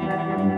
Hola,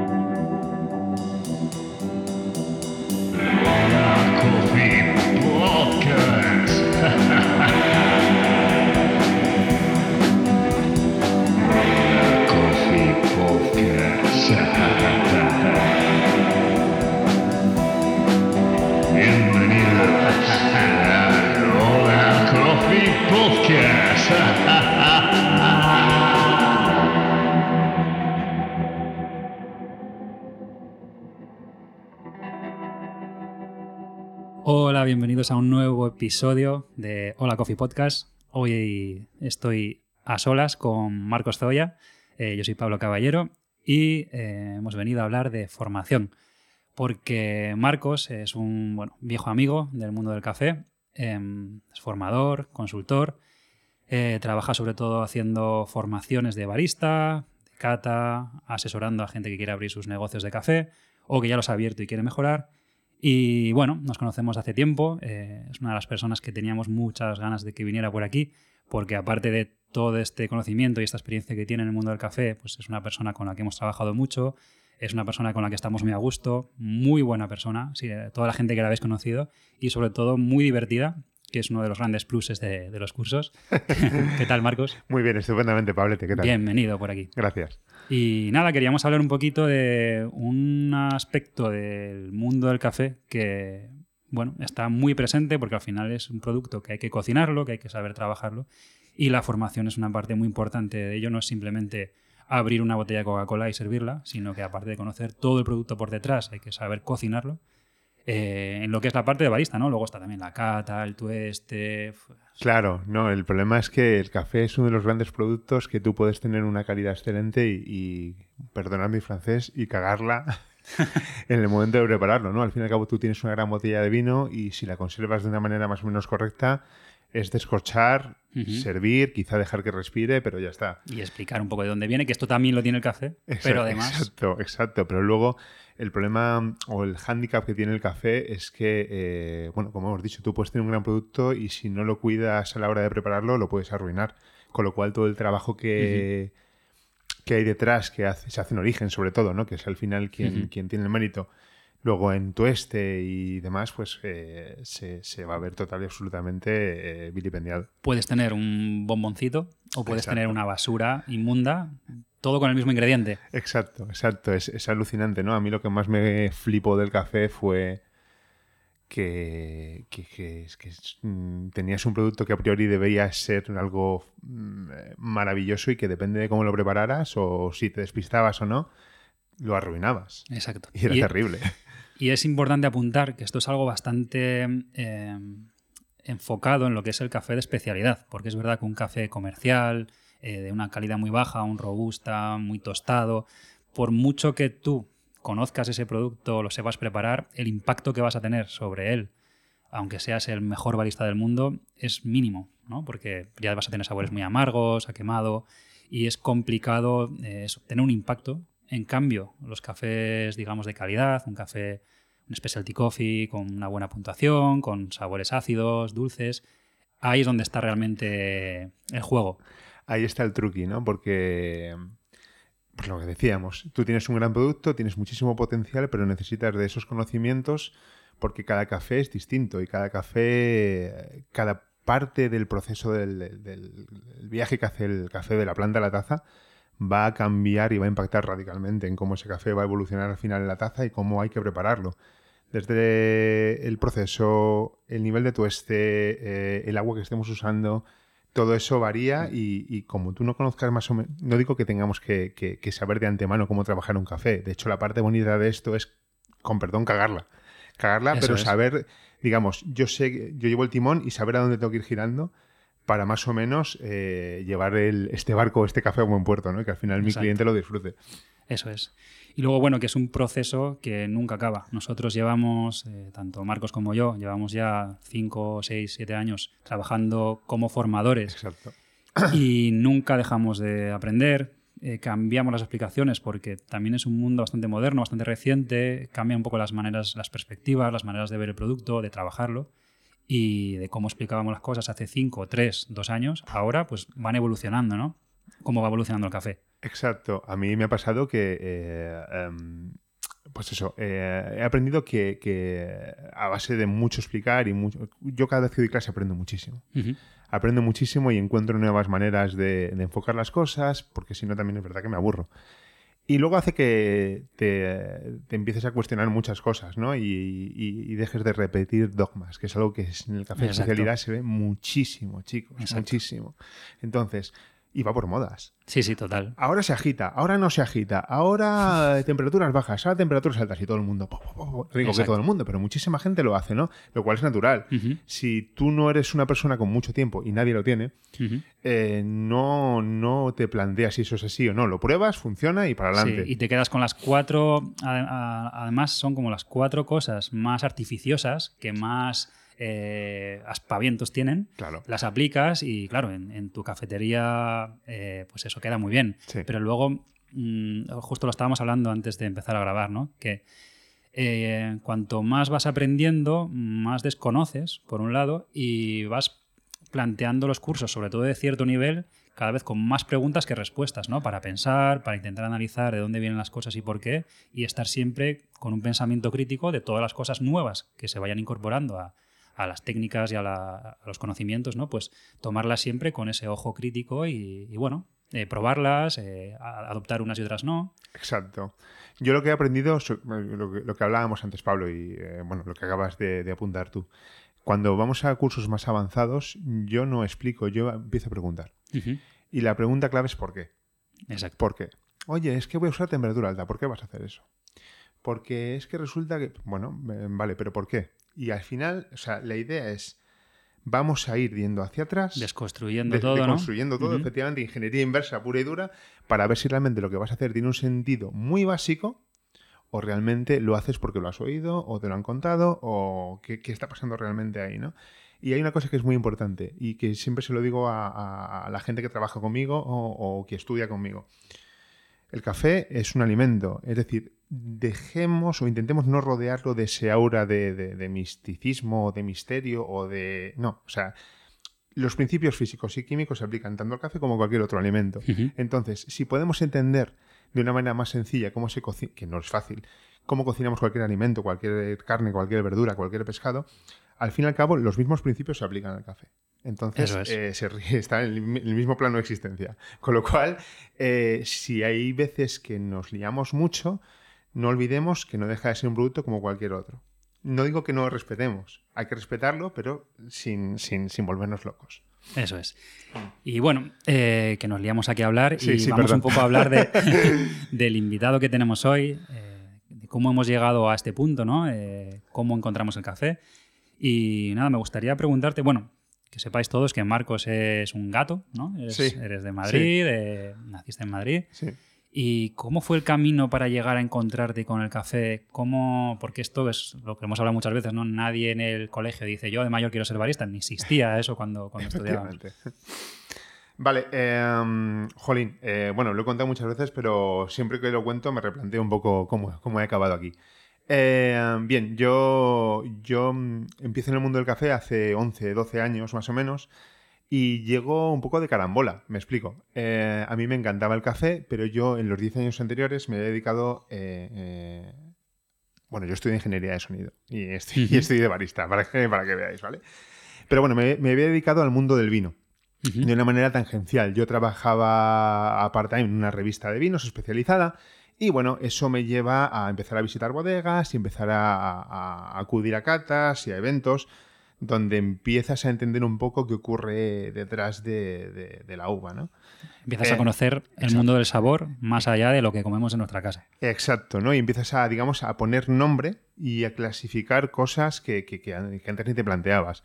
a un nuevo episodio de Hola Coffee Podcast. Hoy estoy a solas con Marcos Zoya. Eh, yo soy Pablo Caballero y eh, hemos venido a hablar de formación. Porque Marcos es un bueno, viejo amigo del mundo del café, em, es formador, consultor, eh, trabaja sobre todo haciendo formaciones de barista, de cata, asesorando a gente que quiere abrir sus negocios de café o que ya los ha abierto y quiere mejorar. Y bueno, nos conocemos hace tiempo, eh, es una de las personas que teníamos muchas ganas de que viniera por aquí, porque aparte de todo este conocimiento y esta experiencia que tiene en el mundo del café, pues es una persona con la que hemos trabajado mucho, es una persona con la que estamos muy a gusto, muy buena persona, sí, toda la gente que la habéis conocido, y sobre todo muy divertida, que es uno de los grandes pluses de, de los cursos. ¿Qué tal, Marcos? Muy bien, estupendamente, Pablete, ¿qué tal? Bienvenido por aquí. Gracias. Y nada, queríamos hablar un poquito de un aspecto del mundo del café que, bueno, está muy presente porque al final es un producto que hay que cocinarlo, que hay que saber trabajarlo y la formación es una parte muy importante de ello, no es simplemente abrir una botella de Coca-Cola y servirla, sino que aparte de conocer todo el producto por detrás, hay que saber cocinarlo. Eh, en lo que es la parte de barista, ¿no? Luego está también la cata, el tueste. Claro, no, el problema es que el café es uno de los grandes productos que tú puedes tener una calidad excelente y, y perdonad mi francés, y cagarla en el momento de prepararlo, ¿no? Al fin y al cabo tú tienes una gran botella de vino y si la conservas de una manera más o menos correcta, es descorchar, servir, quizá dejar que respire, pero ya está. Y explicar un poco de dónde viene, que esto también lo tiene el café, Exacto, pero además... Exacto, exacto. Pero luego el problema o el hándicap que tiene el café es que, eh, bueno, como hemos dicho, tú puedes tener un gran producto y si no lo cuidas a la hora de prepararlo, lo puedes arruinar. Con lo cual todo el trabajo que, que hay detrás, que hace- se hace en origen sobre todo, ¿no? que es al final quien, tiene el mérito, luego en tueste y demás, pues eh, se, se va a ver total y absolutamente eh, vilipendiado. Puedes tener un bomboncito o puedes Exacto. tener una basura inmunda, todo con el mismo ingrediente. Exacto, exacto. Es, es alucinante, ¿no? A mí lo que más me flipó del café fue que, que, que mm, tenías un producto que a priori debía ser algo mm, eh, maravilloso y que depende de cómo lo prepararas o si te despistabas o no, lo arruinabas. Exacto. Y era Y- terrible. Y es importante apuntar que esto es algo bastante eh, enfocado en lo que es el café de especialidad, porque es verdad que un café comercial, eh, de una calidad muy baja, un robusta, muy tostado, por mucho que tú conozcas ese producto, lo sepas preparar, el impacto que vas a tener sobre él, aunque seas el mejor barista del mundo, es mínimo, ¿no? Porque ya vas a tener sabores muy amargos, a quemado, y es complicado eh, tener un impacto. En cambio, los cafés, digamos, de calidad, un café, un specialty coffee con una buena puntuación, con sabores ácidos, dulces, ahí es donde está realmente el juego. Ahí está el truqui, ¿no? Porque, pues lo que decíamos, tú tienes un gran producto, tienes muchísimo potencial, pero necesitas de esos conocimientos porque cada café es distinto y cada café, cada parte del proceso del, viaje que hace el café de la planta a la taza va a cambiar y va a impactar radicalmente en cómo ese café va a evolucionar al final en la taza y cómo hay que prepararlo. Desde el proceso, el nivel de tueste, eh, el agua que estemos usando, todo eso varía y, y como tú no conozcas más o menos, no digo que tengamos que, que- que saber de antemano cómo trabajar un café. De hecho, la parte bonita de esto es, con perdón, cagarla. Cagarla, Eso pero es. saber, digamos, yo sé, yo llevo el timón y saber a dónde tengo que ir girando para más o menos eh, llevar el- este barco, este café a buen puerto, ¿no? Que al final mi Exacto. cliente lo disfrute. Eso es. Y luego, bueno, que es un proceso que nunca acaba. Nosotros llevamos, eh, tanto Marcos como yo, llevamos ya 5, 6, 7 años trabajando como formadores Exacto. y nunca dejamos de aprender. eh, cambiamos las explicaciones porque también es un mundo bastante moderno, bastante reciente, cambia un poco las maneras, las perspectivas, las maneras de ver el producto, de trabajarlo y de cómo explicábamos las cosas hace 5, 3, 2 años, ahora pues van evolucionando, ¿no? cómo va evolucionando el café. Exacto. A mí me ha pasado que, eh, em, pues eso, eh, he aprendido que, que a base de mucho explicar y mucho... Yo cada vez que doy clase aprendo muchísimo. Ujú. Aprendo muchísimo y encuentro nuevas maneras de, de enfocar las cosas, porque si no también es verdad que me aburro. Y luego hace que te, te empieces a cuestionar muchas cosas, ¿no? Y, y- y dejes de repetir dogmas, que es algo que en el café de Exacto. especialidad se ve muchísimo, chicos, Exacto. muchísimo. Entonces, y va por modas. Sí, sí, total. Ahora se agita, ahora no se agita, ahora temperaturas bajas, ahora temperaturas altas y todo el mundo. po, que todo el mundo, pero muchísima gente lo hace, ¿no? Lo cual es natural. Si tú no eres una persona con mucho tiempo y nadie lo tiene, eh, no, no te planteas si eso es así o no. Lo pruebas, funciona y para adelante. Sí, y te quedas con las cuatro, además son como las cuatro cosas más artificiosas que más eh, aspavientos tienen. Claro. Las aplicas y claro, en, en tu cafetería eh, pues eso queda muy bien. Sí. Pero luego, mm, justo lo estábamos hablando antes de empezar a grabar, ¿no? Que eh, cuanto más vas aprendiendo, más desconoces, por un lado, y vas planteando los cursos, sobre todo de cierto nivel, cada vez con más preguntas que respuestas, ¿no? Para pensar, para intentar analizar de dónde vienen las cosas y por qué, y estar siempre con un pensamiento crítico de todas las cosas nuevas que se vayan incorporando a, a las técnicas y a, la- a los conocimientos, ¿no? Pues tomarlas siempre con ese ojo crítico y, y, bueno, eh, probarlas, eh, adoptar unas y otras no. Exacto. Yo lo que he aprendido, so- lo que, lo que hablábamos antes, Pablo, y eh, bueno, lo que acabas de, de apuntar tú. Cuando vamos a cursos más avanzados, yo no explico, yo empiezo a preguntar. Y la pregunta clave es ¿por qué? Exacto. ¿Por qué? Oye, es que voy a usar temperatura alta. ¿Por qué vas a hacer eso? Porque es que resulta que... Bueno, eh, vale, pero ¿por qué? Y al final, o sea, la idea es... Vamos a ir yendo hacia atrás. Desconstruyendo de- todo, ¿no? deconstruyendo todo, efectivamente, ingeniería inversa pura y dura, para ver si realmente lo que vas a hacer tiene un sentido muy básico o realmente lo haces porque lo has oído o te lo han contado o qué, qué está pasando realmente ahí, ¿no? Y hay una cosa que es muy importante y que siempre se lo digo a, a- a la gente que trabaja conmigo o, o que estudia conmigo. El café es un alimento, es decir, dejemos o intentemos no rodearlo de ese aura de, de- de misticismo o de misterio o de... No, o sea, los principios físicos y químicos se aplican tanto al café como a cualquier otro alimento. Entonces, si podemos entender de una manera más sencilla cómo se cocina, que no es fácil, cómo cocinamos cualquier alimento, cualquier carne, cualquier verdura, cualquier pescado, al fin y al cabo los mismos principios se aplican al café. Entonces, es. eh, se está en el mismo plano de existencia. Con lo cual, eh, si hay veces que nos liamos mucho, no olvidemos que no deja de ser un producto como cualquier otro. No digo que no lo respetemos, hay que respetarlo, pero sin, sin, sin volvernos locos. Eso es. Y bueno, eh, que nos liamos aquí a hablar Sí, y sí, vamos perdón. un poco a hablar de, del invitado que tenemos hoy, eh, de cómo hemos llegado a este punto, ¿no? Eh, cómo encontramos el café. Y nada, me gustaría preguntarte, bueno, que sepáis todos que Marcos es un gato, ¿no? Eres, Sí, eres de Madrid, eh, naciste en Madrid. Sí. ¿Y cómo fue el camino para llegar a encontrarte con el café? ¿Cómo? Porque esto es lo que hemos hablado muchas veces, ¿no? Nadie en el colegio dice yo de mayor quiero ser barista, ni existía eso cuando, cuando. Efectivamente. Vale, eh, Jolín, eh, bueno, lo he contado muchas veces, pero siempre que lo cuento me replanteo un poco cómo, cómo he acabado aquí. Eh, bien, yo, yo mm, empiezo en el mundo del café hace 11, 12 años más o menos y llego un poco de carambola, me explico. Eh, a mí me encantaba el café, pero yo en los 10 años anteriores me he dedicado... eh, eh, bueno, yo estudio ingeniería de sonido y estoy, y estoy de barista, para que, para que veáis, ¿vale? Pero bueno, me, me había dedicado al mundo del vino de una manera tangencial. Yo trabajaba a part-time en una revista de vinos especializada y bueno, eso me lleva a empezar a visitar bodegas y empezar a, a- a acudir a catas y a eventos donde empiezas a entender un poco qué ocurre detrás de, de- de la uva, ¿no? Empiezas Eh, a conocer el mundo del sabor más allá de lo que comemos en nuestra casa. Exacto, ¿no? Y empiezas a, digamos, a poner nombre y a clasificar cosas que, que- que an- que antes ni te planteabas.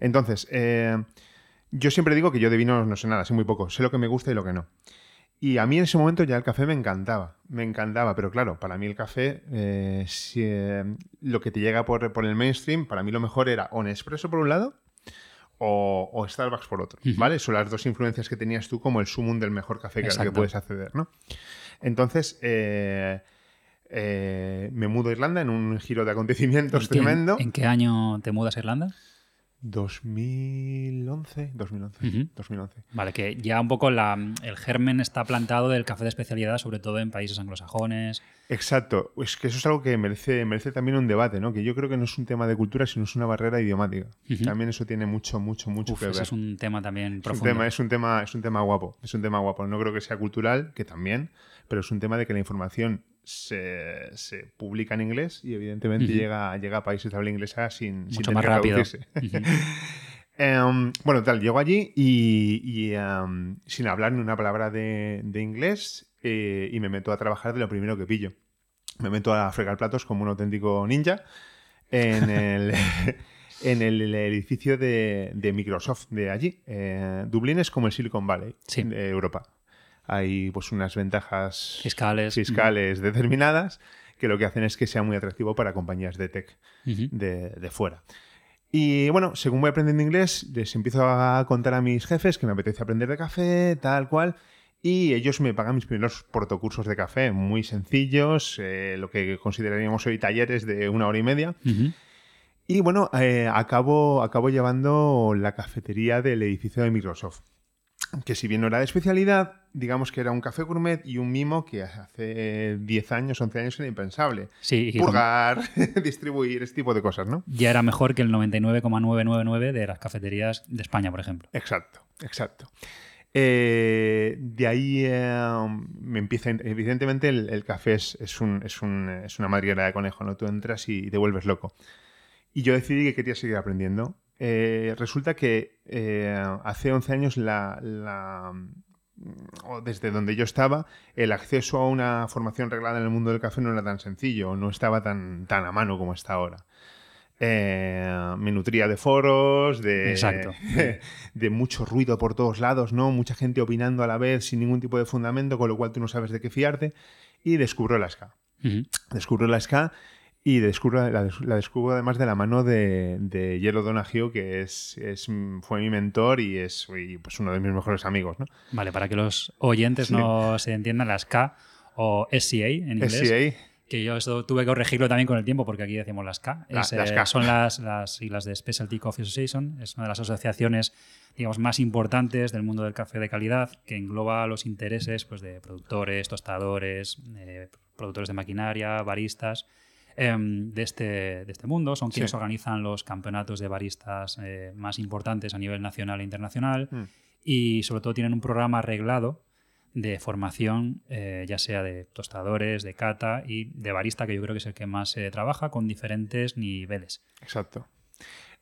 Entonces, eh, yo siempre digo que yo de vino no sé nada, sé muy poco, sé lo que me gusta y lo que no. Y a mí en ese momento ya el café me encantaba, me encantaba, pero claro, para mí el café, eh, si, eh, lo que te llega por, por el mainstream, para mí lo mejor era o Nespresso por un lado o, o Starbucks por otro. ¿vale? Son las dos influencias que tenías tú como el sumum del mejor café que, al que puedes acceder, ¿no? Entonces, eh, me mudo a Irlanda en un giro de acontecimientos ¿En qué- tremendo. ¿En qué año te mudas a Irlanda? 2011, 2011, Ujú. 2011. Vale, que ya un poco la- el germen está plantado del café de especialidad, sobre todo en países anglosajones. Exacto. Es que eso es algo que merece, merece también un debate, ¿no? Que yo creo que no es un tema de cultura, sino es una barrera idiomática. Ujú. También eso tiene mucho, mucho, mucho Uf, que ese ver. es un tema también Es un profundo. tema, es un tema, es un tema guapo. Es un tema guapo. No creo que sea cultural, que también, pero es un tema de que la información se, se publica en inglés y evidentemente llega, llega a países de habla inglesa sin, sin Mucho tener más rápido. Em, bueno, tal, llego allí y, y, em, sin hablar ni una palabra de, de inglés eh, y me meto a trabajar de lo primero que pillo. Me meto a fregar platos como un auténtico ninja en el, en el edificio de, de Microsoft de allí. Eh, Dublín es como el Silicon Valley Sí. de Europa. Hay pues unas ventajas Fiscales. fiscales determinadas que lo que hacen es que sea muy atractivo para compañías de tech de, de fuera. Y bueno, según voy aprendiendo inglés, les empiezo a contar a mis jefes que me apetece aprender de café, tal cual. Y ellos me pagan mis primeros protocursos de café, muy sencillos, eh, lo que consideraríamos hoy talleres de una hora y media. Y bueno, eh, acabo, acabo llevando la cafetería del edificio de Microsoft. Que si bien no era de especialidad, digamos que era un café gourmet y un mimo que hace 10 años, 11 años era impensable. Sí, y Purgar, distribuir, este tipo de cosas, ¿no? ya era mejor que el 99,999 de las cafeterías de España, por ejemplo. Exacto, exacto. Eh, de ahí eh, me empieza, evidentemente el, el café es, es, un- es un- es una madriguera de conejo, ¿no? Tú entras y te vuelves loco. Y yo decidí que quería seguir aprendiendo. Eh, resulta que eh, hace 11 años la, la- o desde donde yo estaba, el acceso a una formación reglada en el mundo del café no era tan sencillo, no estaba tan, tan a mano como está ahora. Eh, me nutría de foros, de, Exacto. de mucho ruido por todos lados, ¿no? Mucha gente opinando a la vez sin ningún tipo de fundamento, con lo cual tú no sabes de qué fiarte. Y descubro la SK. Ujú. Descubro la SK y descubro, la, la descubro además de la mano de, de Yellow Donahue, que es, es, fue mi mentor y es y, pues, uno de mis mejores amigos, ¿no? Vale, para que los oyentes Sí. no se entiendan, las K o SCA en inglés. SCA, Que yo esto tuve que corregirlo también con el tiempo porque aquí decimos las K. La- Es, las eh, K. Son las, las siglas de Specialty Coffee Association. Es una de las asociaciones digamos, más importantes del mundo del café de calidad que engloba los intereses pues, de productores, tostadores, eh, productores de maquinaria, baristas em, de, este, de este mundo. Son quienes Sí. organizan los campeonatos de baristas eh, más importantes a nivel nacional e internacional Mm. y sobre todo tienen un programa arreglado de formación, eh, ya sea de tostadores, de cata y de barista, que yo creo que es el que más se trabaja con diferentes niveles. exacto.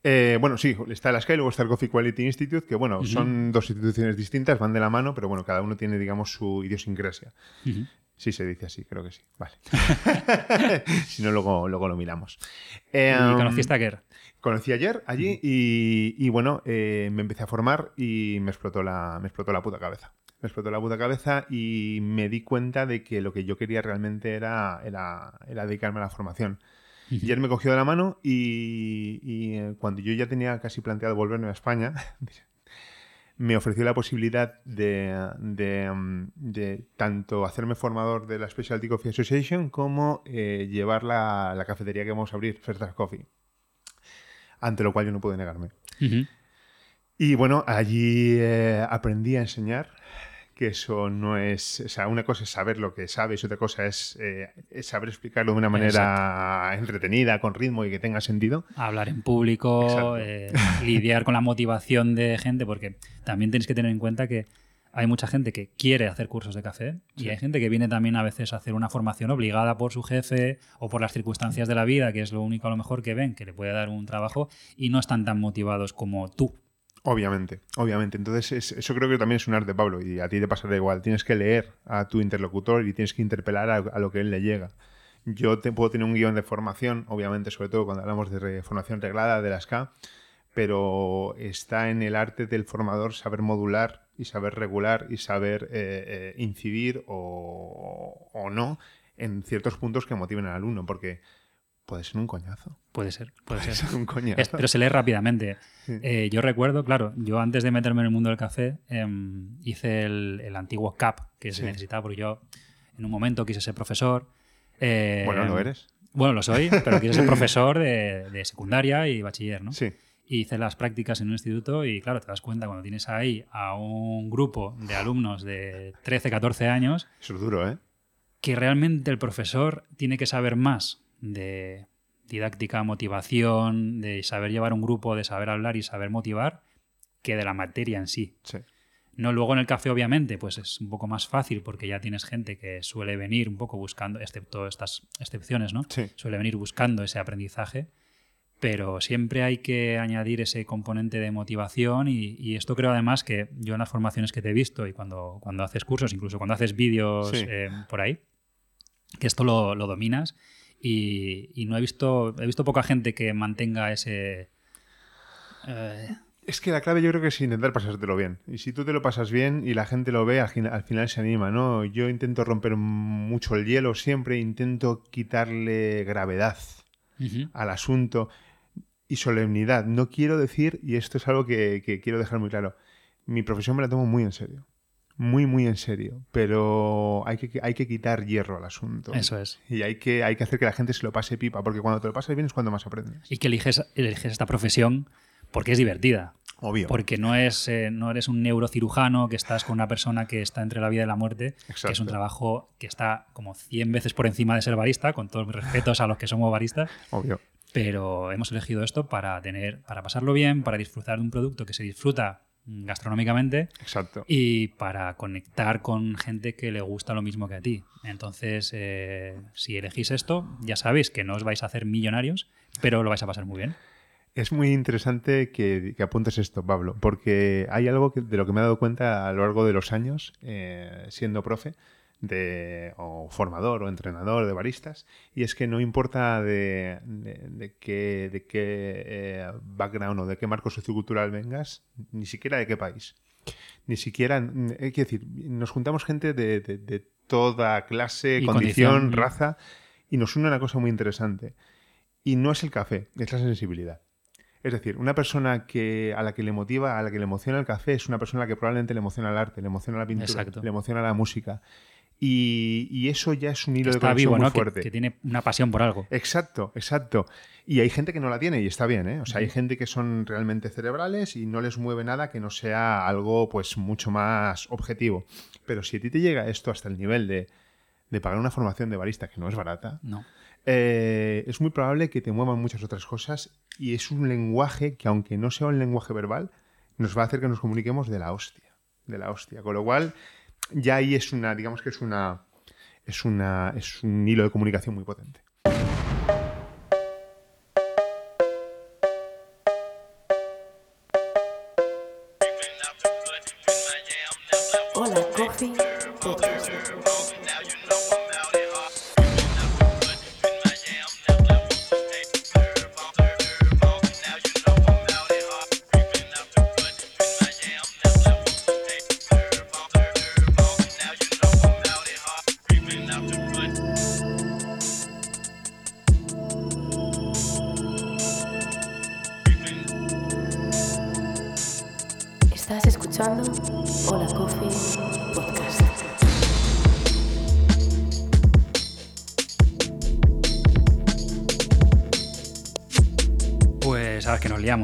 Eh, bueno, sí, está la SKY y luego está el Coffee Quality Institute, que bueno, Ujú. son dos instituciones distintas, van de la mano, pero bueno, cada uno tiene, digamos, su idiosincrasia. Ujú. Sí, se dice así, creo que sí. Vale. si no, luego, luego lo miramos. Eh, ¿Y conociste a Kerr? Conocí ayer allí y, y, bueno, eh, me empecé a formar y me explotó, la, me explotó la puta cabeza. Me explotó la puta cabeza y me di cuenta de que lo que yo quería realmente era, era, era dedicarme a la formación. Él me cogió de la mano y, y, eh, cuando yo ya tenía casi planteado volverme a España, me ofreció la posibilidad de, de, mm, de tanto hacerme formador de la Specialty Coffee Association como eh, llevar la, la cafetería que vamos a abrir, First Draft Coffee. Ante lo cual yo no pude negarme. Y bueno, allí eh, aprendí a enseñar, que eso no es, o sea, una cosa es saber lo que sabes, otra cosa es, eh, es saber explicarlo de una manera entretenida, con ritmo y que tenga sentido. Hablar en público, eh, lidiar con la motivación de gente, porque también tenéis que tener en cuenta que hay mucha gente que quiere hacer cursos de café y hay gente que viene también a veces a hacer una formación obligada por su jefe o por las circunstancias de la vida, que es lo único a lo mejor que ven, que le puede dar un trabajo y no están tan motivados como tú. Obviamente, obviamente. Entonces, es- eso creo que también es un arte, Pablo, y a ti te pasará igual. Tienes que leer a tu interlocutor y tienes que interpelar a, lo que él le llega. Yo te, puedo tener un guion de formación, obviamente, sobre todo cuando hablamos de formación reglada de las K, pero está en el arte del formador saber modular y saber regular y saber eh, eh, incidir o, o no en ciertos puntos que motiven al alumno, porque puede ser un coñazo. Puede ser, puede Puede ser. ser un coñazo. Es- pero se lee rápidamente. Sí. Eh, yo recuerdo, claro, yo antes de meterme en el mundo del café em, hice el, el antiguo CAP que se Sí. necesitaba porque yo en un momento quise ser profesor. eh, bueno, lo eres. Bueno, lo soy, pero quise ser profesor de, de secundaria y bachiller, ¿no? Sí. y hice las prácticas en un instituto y claro, te das cuenta cuando tienes ahí a un grupo de alumnos de 13, 14 años. Eso es duro, ¿eh? Que realmente el profesor tiene que saber más de didáctica, motivación, de saber llevar un grupo, de saber hablar y saber motivar, que de la materia en sí. Sí. No luego en el café, obviamente, pues es un poco más fácil porque ya tienes gente que suele venir un poco buscando, excepto estas excepciones, ¿no? Sí. Suele venir buscando ese aprendizaje pero siempre hay que añadir ese componente de motivación y, esto creo además que yo en las formaciones que te he visto y cuando, cuando haces cursos, incluso cuando haces vídeos eh, por ahí, que esto lo, dominas y, no he visto, he visto poca gente que mantenga ese... Eh, es que la clave yo creo que es intentar pasártelo bien. Y si tú te lo pasas bien y la gente lo ve, al, final se anima, ¿no? Yo intento romper mucho el hielo siempre, intento quitarle gravedad al asunto y solemnidad. No quiero decir, y esto es algo que, quiero dejar muy claro, mi profesión me la tomo muy en serio. Muy, muy en serio. Pero hay que, hay que quitar hierro al asunto. Eso es. Y hay que, hay que hacer que la gente se lo pase pipa, porque cuando te lo pasas bien es cuando más aprendes. Y que eliges, eliges esta profesión porque es divertida. Obvio. Porque no, es, eh, no eres un neurocirujano que estás con una persona que está entre la vida y la muerte, que es un trabajo que está como 100 veces por encima de ser barista, con todos mis respetos a los que somos baristas. Obvio pero hemos elegido esto para tener, para pasarlo bien, para disfrutar de un producto que se disfruta gastronómicamente Exacto. y para conectar con gente que le gusta lo mismo que a ti. Entonces, eh, si elegís esto, ya sabéis que no os vais a hacer millonarios, pero lo vais a pasar muy bien. Es muy interesante que, apuntes esto, Pablo, porque hay algo de lo que me he dado cuenta a lo largo de los años, eh, siendo profe, de, o formador o entrenador de baristas, y es que no importa de, de, qué, de qué eh, background o de qué marco sociocultural vengas, ni siquiera de qué país. Ni siquiera, hay que decir, nos juntamos gente de, toda clase, condición, raza, y nos une una cosa muy interesante. Y no es el café, es la sensibilidad. Es decir, una persona que, a la que le motiva, a la que le emociona el café, es una persona que probablemente le emociona el arte, le emociona la pintura, le emociona la música. Y, eso ya es un hilo de conexión muy fuerte. Que, tiene una pasión por algo. Exacto, exacto. Y hay gente que no la tiene y está bien, ¿eh? O sea, hay gente que son realmente cerebrales y no les mueve nada que no sea algo pues mucho más objetivo. Pero si a ti te llega esto hasta el nivel de, pagar una formación de barista que no es barata, no. Eh, es muy probable que te muevan muchas otras cosas y es un lenguaje que aunque no sea un lenguaje verbal, nos va a hacer que nos comuniquemos de la hostia. De la hostia. Con lo cual, ya ahí es una, digamos que es una, es una, es un hilo de comunicación muy potente.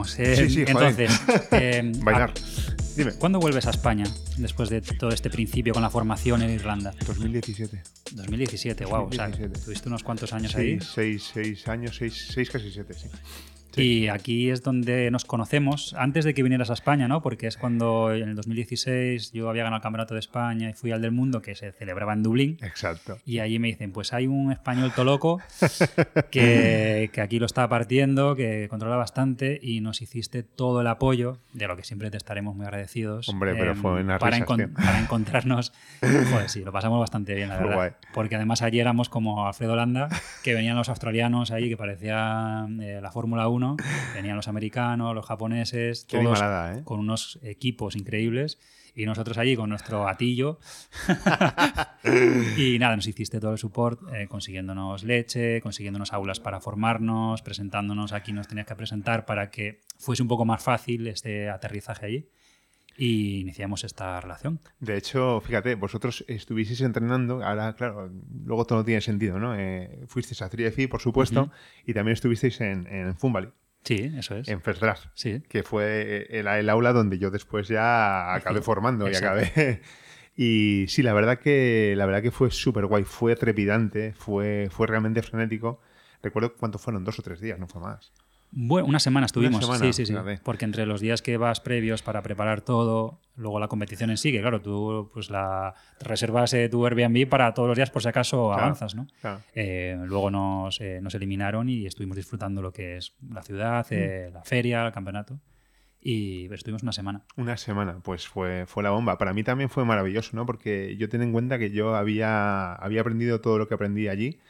Sí, sí, entonces, eh, Bailar. Dime. ¿Cuándo vuelves a España después de todo este principio con la formación en Irlanda? 2017. 2017, wow. O sea, tuviste unos cuantos años ahí. Seis, seis años, seis, seis casi siete, sí. Y aquí es donde nos conocemos, antes de que vinieras a España, ¿no? Porque es cuando en el 2016 yo había ganado el Campeonato de España y fui al del mundo, que se celebraba en Dublín. Exacto. Y allí me dicen, pues hay un español toloco que, que aquí lo está partiendo, que controla bastante y nos hiciste todo el apoyo, de lo que siempre te estaremos muy agradecidos. Hombre, pero fue una para, para encontrarnos. Pues sí, lo pasamos bastante bien, la verdad. Porque además allí éramos como Alfredo Landa, que venían los australianos ahí, que parecían eh, la Fórmula 1 Venían los americanos, los japoneses, todos ¿eh? con unos equipos increíbles y nosotros allí con nuestro gatillo. y nada, nos hiciste todo el support, eh, consiguiéndonos leche, consiguiéndonos aulas para formarnos, presentándonos aquí, nos tenías que presentar para que fuese un poco más fácil este aterrizaje allí. Y iniciamos esta relación. De hecho, fíjate, vosotros estuvisteis entrenando, ahora, claro, luego todo no tiene sentido, ¿no? Eh, fuisteis a 3FI, por supuesto, y también estuvisteis en, en Sí, eso es. En First Draft, Sí. que fue el, el aula donde yo después ya acabé Sí, formando y acabé. Y sí, la verdad que, la verdad que fue súper guay, fue trepidante, fue, fue realmente frenético. Recuerdo cuánto fueron, dos o tres días, no fue más. Bueno, una semana estuvimos. semana, sí, sí, sí. fíjate. Porque entre los días que vas previos para preparar todo, luego la competición en sí, que claro, tú pues la reservas eh, tu Airbnb para todos los días por si acaso Claro, avanzas, ¿no? claro. Eh, luego nos, eh, nos eliminaron y estuvimos disfrutando lo que es la ciudad, Mm. eh, la feria, el campeonato. Y estuvimos una semana. Una semana, pues fue, fue la bomba. Para mí también fue maravilloso, ¿no? Porque yo ten en cuenta que yo había, había aprendido todo lo que aprendí allí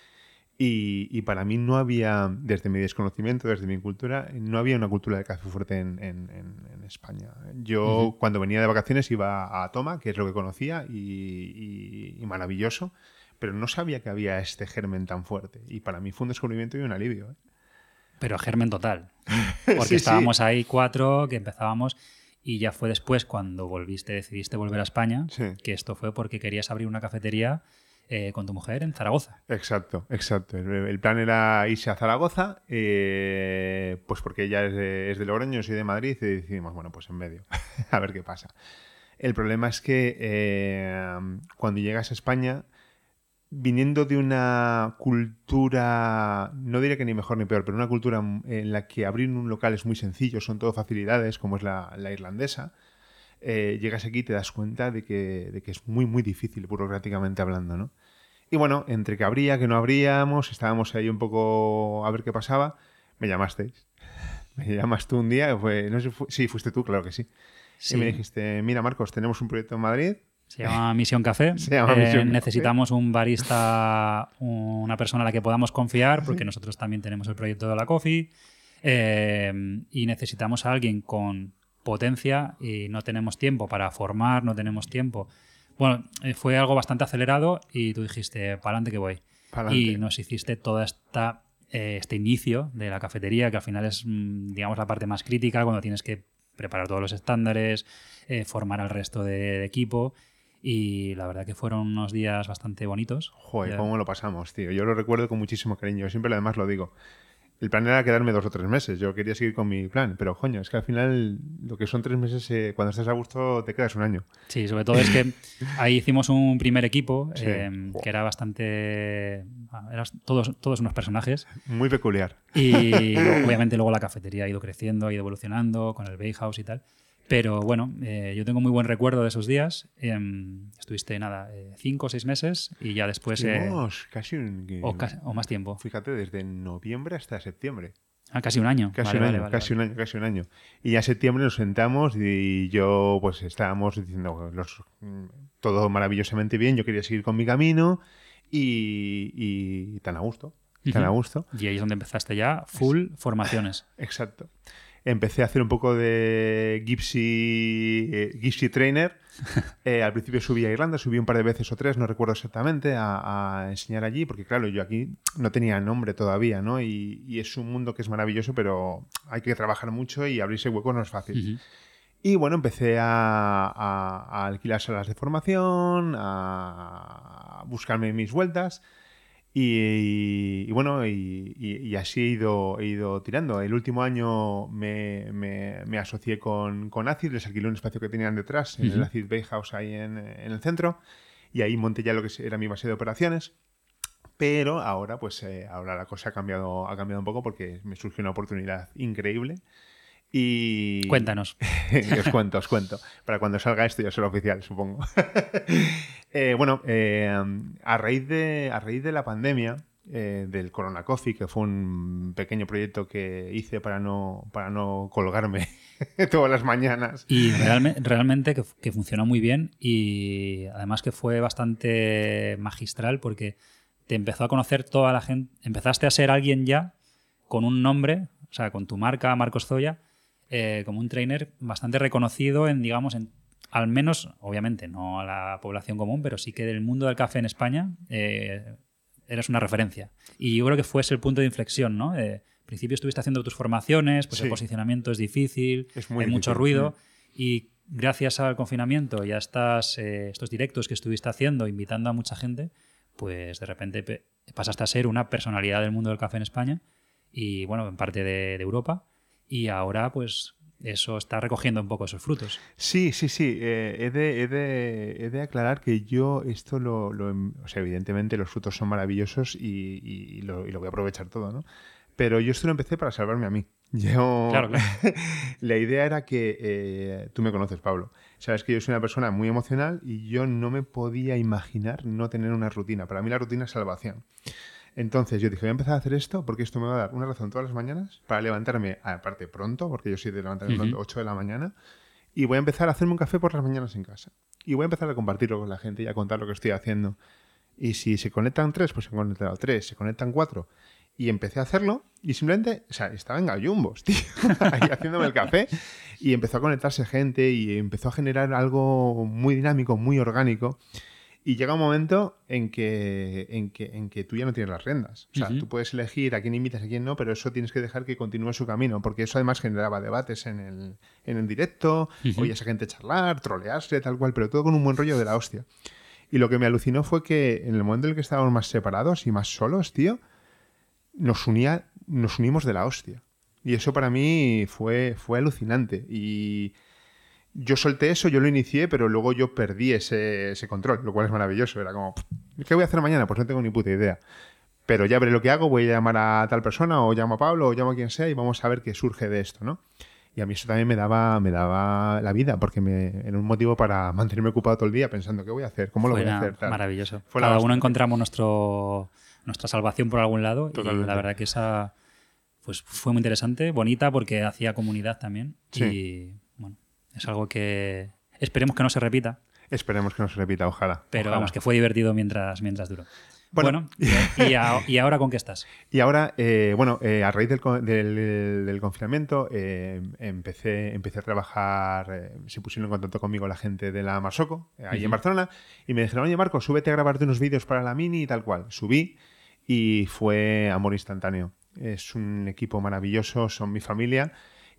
y, y para mí no había, desde mi desconocimiento, desde mi cultura, no había una cultura de café fuerte en, en- en- en España. Yo cuando venía de vacaciones iba a Toma, que es lo que conocía, y, y- y maravilloso, pero no sabía que había este germen tan fuerte. Y para mí fue un descubrimiento y un alivio. ¿eh? Pero germen total. Porque Sí, sí. estábamos ahí cuatro, que empezábamos, y ya fue después cuando volviste, decidiste volver a España, Sí. que esto fue porque querías abrir una cafetería eh, con tu mujer en Zaragoza. Exacto, exacto. El, el plan era irse a Zaragoza, eh, pues porque ella es de, es de Logroño, yo soy de Madrid, y decidimos, bueno, pues en medio, a ver qué pasa. El problema es que eh, cuando llegas a España, viniendo de una cultura, no diré que ni mejor ni peor, pero una cultura en la que abrir un local es muy sencillo, son todo facilidades, como es la, la irlandesa, eh, llegas aquí y te das cuenta de que, de que es muy, muy difícil, burocráticamente hablando, ¿no? Y bueno, entre que habría, que no habríamos, estábamos ahí un poco a ver qué pasaba, me llamasteis. Me llamas tú un día, fue, no sé, fu- sí, fuiste tú, claro que sí. Sí. Y me dijiste, mira Marcos, tenemos un proyecto en Madrid. Se llama Misión Café. Se llama Eh, Misión Café. necesitamos un barista, una persona a la que podamos confiar, porque nosotros también tenemos el proyecto de la Coffee. eh, y necesitamos a alguien con potencia y no tenemos tiempo para formar, no tenemos tiempo. Bueno, eh, fue algo bastante acelerado y tú dijiste, para adelante que voy. Pa'lante. Y nos hiciste toda esta eh, este inicio de la cafetería, que al final es, mm, digamos, la parte más crítica cuando tienes que preparar todos los estándares, eh, formar al resto de, de equipo. Y la verdad que fueron unos días bastante bonitos. Joder, Ya. cómo lo pasamos, tío. Yo lo recuerdo con muchísimo cariño. Siempre además lo digo. El plan era quedarme dos o tres meses. Yo quería seguir con mi plan. Pero, coño, es que al final lo que son tres meses, eh, cuando estás a gusto, te quedas un año. Sí, sobre todo es que ahí hicimos un primer equipo Sí. eh, que era bastante... bueno, eran todos, todos unos personajes. Muy peculiar. Y obviamente luego la cafetería ha ido creciendo, ha ido evolucionando con el Bayhouse y tal. Pero bueno, eh, yo tengo muy buen recuerdo de esos días. Em, estuviste, nada, eh, cinco o seis meses y ya después... eh, Estuvimos casi un... o, o más tiempo. Fíjate, desde noviembre hasta septiembre. Ah, casi un año. Casi Vale, un año, vale, casi un año, casi un año. Y ya septiembre nos sentamos y yo pues estábamos diciendo los, mm, todo maravillosamente bien, yo quería seguir con mi camino y, y tan a gusto, tan a gusto. Y ahí es donde empezaste ya full formaciones. Exacto. Empecé a hacer un poco de Gypsy, eh, Gypsy Trainer. Eh, al principio subí a Irlanda, subí un par de veces o tres, no recuerdo exactamente, a, a enseñar allí, porque claro, yo aquí no tenía nombre todavía, ¿no? Y, y es un mundo que es maravilloso, pero hay que trabajar mucho y abrirse hueco no es fácil. Ujú. Y bueno, empecé a, a- a alquilar salas de formación, a buscarme mis vueltas. Y, y bueno, y, y- y así he ido, he ido tirando. El último año me, me- me asocié con, con Acid, les alquilé un espacio que tenían detrás, en el. Acid Bay House ahí en, en el centro, y ahí monté ya lo que era mi base de operaciones. Pero ahora, pues eh, ahora la cosa ha cambiado, ha cambiado un poco porque me surgió una oportunidad increíble. Y, Cuéntanos. os cuento, os cuento. Para cuando salga esto ya será oficial, supongo. Eh, bueno, eh, a, raíz de, a raíz de la pandemia, eh, del Corona Coffee, que fue un pequeño proyecto que hice para no, para no colgarme todas las mañanas. Y realme- realmente que, que funcionó muy bien y además que fue bastante magistral porque te empezó a conocer toda la gente. Empezaste a ser alguien ya con un nombre, o sea, con tu marca, Marcos Zoya, eh, como un trainer bastante reconocido en, digamos, en, al menos, obviamente, no a la población común, pero sí que del mundo del café en España eh, eras una referencia. Y yo creo que fue ese el punto de inflexión, ¿no? Eh, al principio estuviste haciendo tus formaciones, pues Sí. el posicionamiento es difícil, Es muy hay mucho ruido. Y gracias al confinamiento y a estas, eh, estos directos que estuviste haciendo, invitando a mucha gente, pues de repente pe- pasaste a ser una personalidad del mundo del café en España y, bueno, en parte de, de Europa. Y ahora pues eso está recogiendo un poco esos frutos. Sí, sí, sí. Eh, he, de, he, de, he, de, aclarar que yo esto lo, lo, O sea, evidentemente los frutos son maravillosos y, y, lo, y, lo, voy a aprovechar todo, ¿no? Pero yo esto lo empecé para salvarme a mí. Yo... Claro, claro. la idea era que... Eh, tú me conoces, Pablo. Sabes que yo soy una persona muy emocional y yo no me podía imaginar no tener una rutina. Para mí la rutina es salvación. Entonces yo dije, voy a empezar a hacer esto porque esto me va a dar una razón todas las mañanas para levantarme, aparte pronto, porque yo soy de levantarme uh -huh. 8 de la mañana, y voy a empezar a hacerme un café por las mañanas en casa. Y voy a empezar a compartirlo con la gente y a contar lo que estoy haciendo. Y si se conectan tres, pues se conectan tres, se conectan cuatro. Y empecé a hacerlo y simplemente, o sea, estaba en gallumbos, tío, ahí haciéndome el café. Y empezó a conectarse gente y empezó a generar algo muy dinámico, muy orgánico. Y llega un momento en que, en que, en que tú ya no tienes las riendas. O sea, uh -huh. tú puedes elegir a quién invitas, a quién no, pero eso tienes que dejar que continúe su camino, porque eso además generaba debates en el, en el directo, uh -huh. oías a gente charlar, trolearse, tal cual, pero todo con un buen rollo de la hostia. Y lo que me alucinó fue que en el momento en el que estábamos más separados y más solos, tío, nos unía, nos unimos de la hostia. Y eso para mí fue, fue alucinante. Y yo solté eso, yo lo inicié, pero luego yo perdí ese, ese, control, lo cual es maravilloso. Era como, ¿qué voy a hacer mañana? Pues no tengo ni puta idea. Pero ya veré lo que hago, voy a llamar a tal persona, o llamo a Pablo, o llamo a quien sea, y vamos a ver qué surge de esto, ¿no? Y a mí eso también me daba, me daba la vida, porque me, era un motivo para mantenerme ocupado todo el día pensando, ¿qué voy a hacer? ¿Cómo lo Fue voy a hacer? Tal. Maravilloso. Fue Cada uno encontramos nuestro, nuestra salvación por algún lado, Totalmente. y la verdad que esa pues fue muy interesante, bonita, porque hacía comunidad también. Sí. Es algo que esperemos que no se repita. Esperemos que no se repita, ojalá. Pero ojalá. vamos, que fue divertido mientras, mientras duró. Bueno, bueno y, a, y, ahora con qué estás? Y ahora, eh, bueno, eh, a raíz del, del, del confinamiento eh, empecé, empecé a trabajar, se pusieron en contacto conmigo la gente de la Marsoco, ahí uh -huh. en Barcelona, y me dijeron, oye Marco, súbete a grabarte unos vídeos para la Mini y tal cual. Subí y fue amor instantáneo. Es un equipo maravilloso, son mi familia.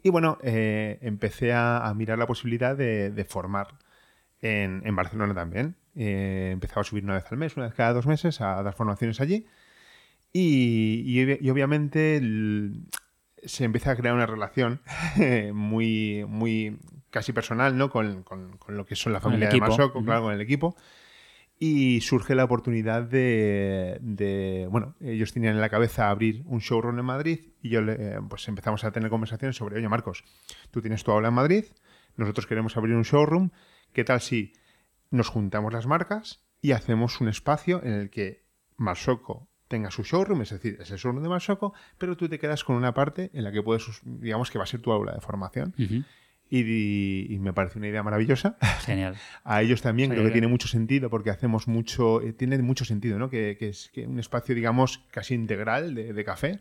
Y bueno, eh, empecé a, a, mirar la posibilidad de, de formar en, en, Barcelona también. Eh, empezaba a subir una vez al mes, una vez cada dos meses, a dar formaciones allí. Y, y, y obviamente el, se empieza a crear una relación muy, muy casi personal ¿no? con, con, con lo que son la familia de Masoco, uh -huh. claro, con el equipo y surge la oportunidad de, bueno, ellos tenían en la cabeza abrir un showroom en Madrid y yo eh, pues empezamos a tener conversaciones sobre, oye Marcos, tú tienes tu aula en Madrid, nosotros queremos abrir un showroom, ¿qué tal si nos juntamos las marcas y hacemos un espacio en el que Marsoco tenga su showroom, es decir, es el showroom de Marsoco, pero tú te quedas con una parte en la que puedes, digamos que va a ser tu aula de formación. Y, y, me parece una idea maravillosa. Genial. A ellos también Genial. creo que tiene mucho sentido porque hacemos mucho, eh, tiene mucho sentido, ¿no? Que, que es que un espacio, digamos, casi integral de, de café.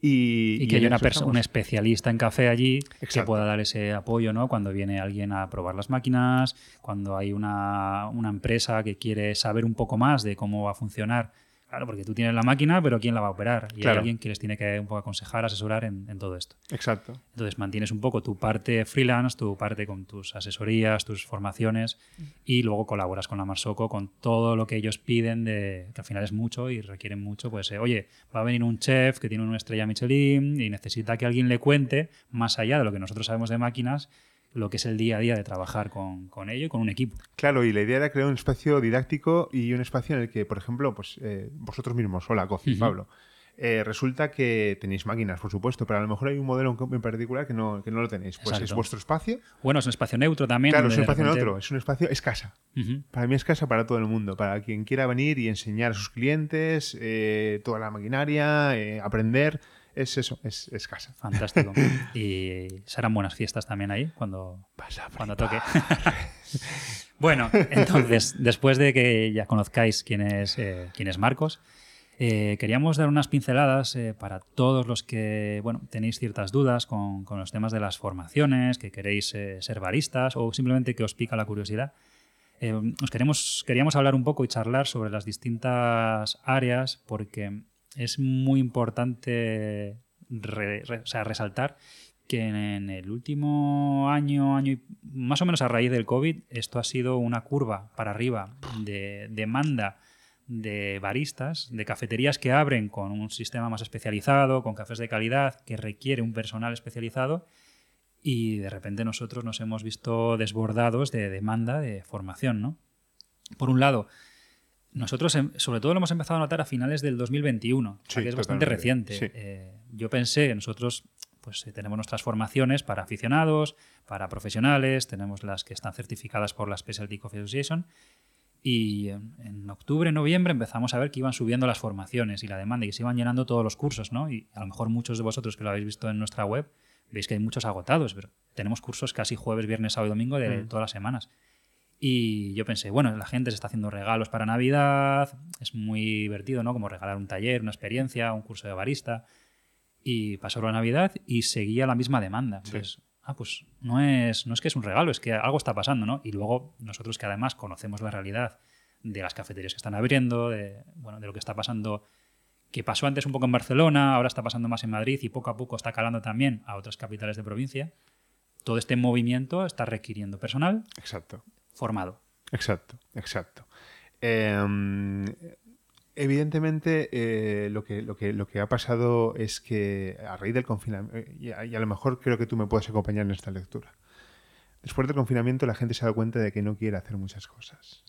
Y, y, que haya una persona, un especialista en café allí Exacto. que pueda dar ese apoyo, ¿no? Cuando viene alguien a probar las máquinas, cuando hay una, una empresa que quiere saber un poco más de cómo va a funcionar Claro, porque tú tienes la máquina, pero ¿quién la va a operar? Y claro. hay alguien que les tiene que un poco aconsejar, asesorar en, en, todo esto. Exacto. Entonces mantienes un poco tu parte freelance, tu parte con tus asesorías, tus formaciones y luego colaboras con la Marsoco con todo lo que ellos piden, de, que al final es mucho y requieren mucho. Pues, eh, oye, va a venir un chef que tiene una estrella Michelin y necesita que alguien le cuente, más allá de lo que nosotros sabemos de máquinas, lo que es el día a día de trabajar con, con, ello y con un equipo. Claro, y la idea era crear un espacio didáctico y un espacio en el que, por ejemplo, pues eh, vosotros mismos, hola, Coffee, uh -huh. Pablo, eh, resulta que tenéis máquinas, por supuesto, pero a lo mejor hay un modelo en particular que no, que no lo tenéis. Pues Exacto. es vuestro espacio. Bueno, es un espacio neutro también. Claro, es un espacio repente... neutro, es un espacio, es casa. Uh -huh. Para mí es casa para todo el mundo, para quien quiera venir y enseñar a sus clientes eh, toda la maquinaria, aprender es eso, es, es casa. Fantástico. y serán buenas fiestas también ahí cuando, cuando toque. bueno, entonces, después de que ya conozcáis quién es, eh, quién es Marcos, eh, queríamos dar unas pinceladas eh, para todos los que bueno, tenéis ciertas dudas con, con, los temas de las formaciones, que queréis ser baristas o simplemente que os pica la curiosidad. Eh, os queremos, queríamos hablar un poco y charlar sobre las distintas áreas porque es muy importante re, resaltar que en el último año, año y más o menos a raíz del COVID, esto ha sido una curva para arriba de demanda de baristas, de cafeterías que abren con un sistema más especializado, con cafés de calidad, que requiere un personal especializado y de repente nosotros nos hemos visto desbordados de demanda de formación, ¿no? Por un lado, nosotros em, sobre todo lo hemos empezado a notar a finales del 2021, que es bastante reciente. Eh, yo pensé, nosotros pues eh, tenemos nuestras formaciones para aficionados, para profesionales, tenemos las que están certificadas por la Specialty Coffee Association y en, octubre, noviembre empezamos a ver que iban subiendo las formaciones y la demanda y que se iban llenando todos los cursos, ¿no? Y a lo mejor muchos de vosotros que lo habéis visto en nuestra web veis que hay muchos agotados, pero tenemos cursos casi jueves, viernes, sábado y domingo de mm. todas las semanas. Y yo pensé, bueno, la gente se está haciendo regalos para Navidad, es muy divertido, ¿no? Como regalar un taller, una experiencia, un curso de barista. Y pasó la Navidad y seguía la misma demanda. Entonces, ah, pues no es, no es que es un regalo, es que algo está pasando, ¿no? Y luego nosotros que además conocemos la realidad de las cafeterías que están abriendo, de, bueno, de lo que está pasando que pasó antes un poco en Barcelona, ahora está pasando más en Madrid y poco a poco está calando también a otras capitales de provincia. Todo este movimiento está requiriendo personal exacto. Formado. Exacto, exacto. Em, evidentemente, eh, lo, que, lo, que, lo que ha pasado es que a raíz del confinamiento, eh, y a, lo mejor creo que tú me puedes acompañar en esta lectura, después del confinamiento la gente se ha dado cuenta de que no quiere hacer muchas cosas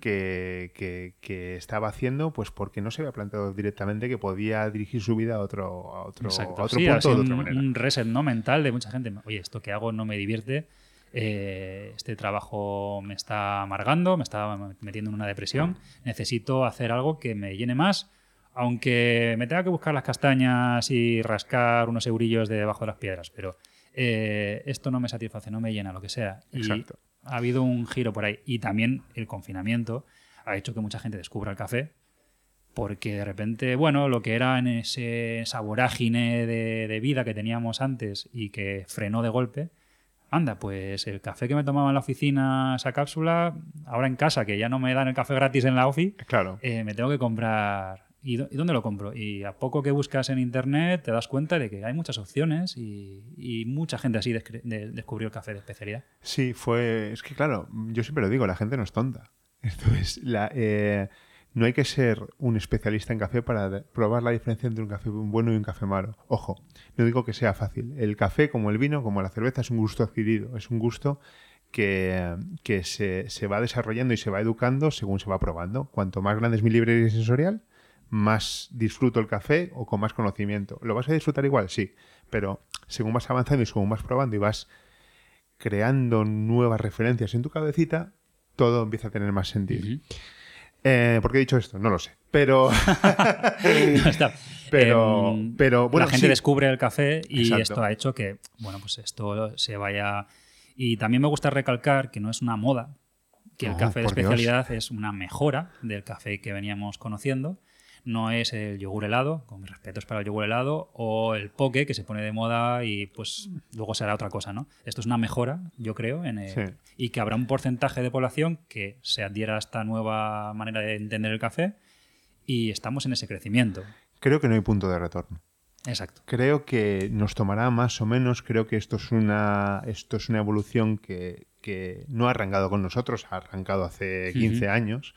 que, estaba haciendo, pues porque no se había planteado directamente que podía dirigir su vida a otro, a otro, punto de otra un, manera. Un reset ¿no? mental de mucha gente. Oye, esto que hago no me divierte. Eh, este trabajo me está amargando, me está metiendo en una depresión. Necesito hacer algo que me llene más, aunque me tenga que buscar las castañas y rascar unos eurillos debajo de las piedras. Pero eh, esto no me satisface, no me llena, lo que sea. Exacto ha habido un giro por ahí. Y también el confinamiento ha hecho que mucha gente descubra el café, porque de repente, bueno, lo que era en ese, esa vorágine de, vida que teníamos antes y que frenó de golpe, anda, pues el café que me tomaba en la oficina, esa cápsula, ahora en casa, que ya no me dan el café gratis en la ofi, claro. Eh, me tengo que comprar ¿Y, dónde lo compro? Y a poco que buscas en internet te das cuenta de que hay muchas opciones y, mucha gente así descubrió el café de especialidad. Sí, fue. Es que claro, yo siempre lo digo, la gente no es tonta. Entonces, la, eh, no hay que ser un especialista en café para probar la diferencia entre un café bueno y un café malo. Ojo, no digo que sea fácil. El café, como el vino, como la cerveza, es un gusto adquirido. Es un gusto que, se, se, va desarrollando y se va educando según se va probando. Cuanto más grande es mi librería sensorial, más disfruto el café o con más conocimiento. ¿Lo vas a disfrutar igual? Sí, pero según vas avanzando y según vas probando y vas creando nuevas referencias en tu cabecita, todo empieza a tener más sentido. Eh, ¿Por qué he dicho esto? No lo sé. Pero. Pero, em, pero bueno, la gente descubre el café y esto ha hecho que, bueno, pues esto se vaya. Y también me gusta recalcar que no es una moda, que el café de especialidad es una mejora del café que veníamos conociendo no es el yogur helado, con mis respetos para el yogur helado, o el poke que se pone de moda y pues luego será otra cosa, ¿no? Esto es una mejora, yo creo, en y que habrá un porcentaje de población que se adhiera a esta nueva manera de entender el café y estamos en ese crecimiento. Creo que no hay punto de retorno. Exacto. Creo que nos tomará más o menos, creo que esto es una, esto es una evolución que, no ha arrancado con nosotros, ha arrancado hace 15 años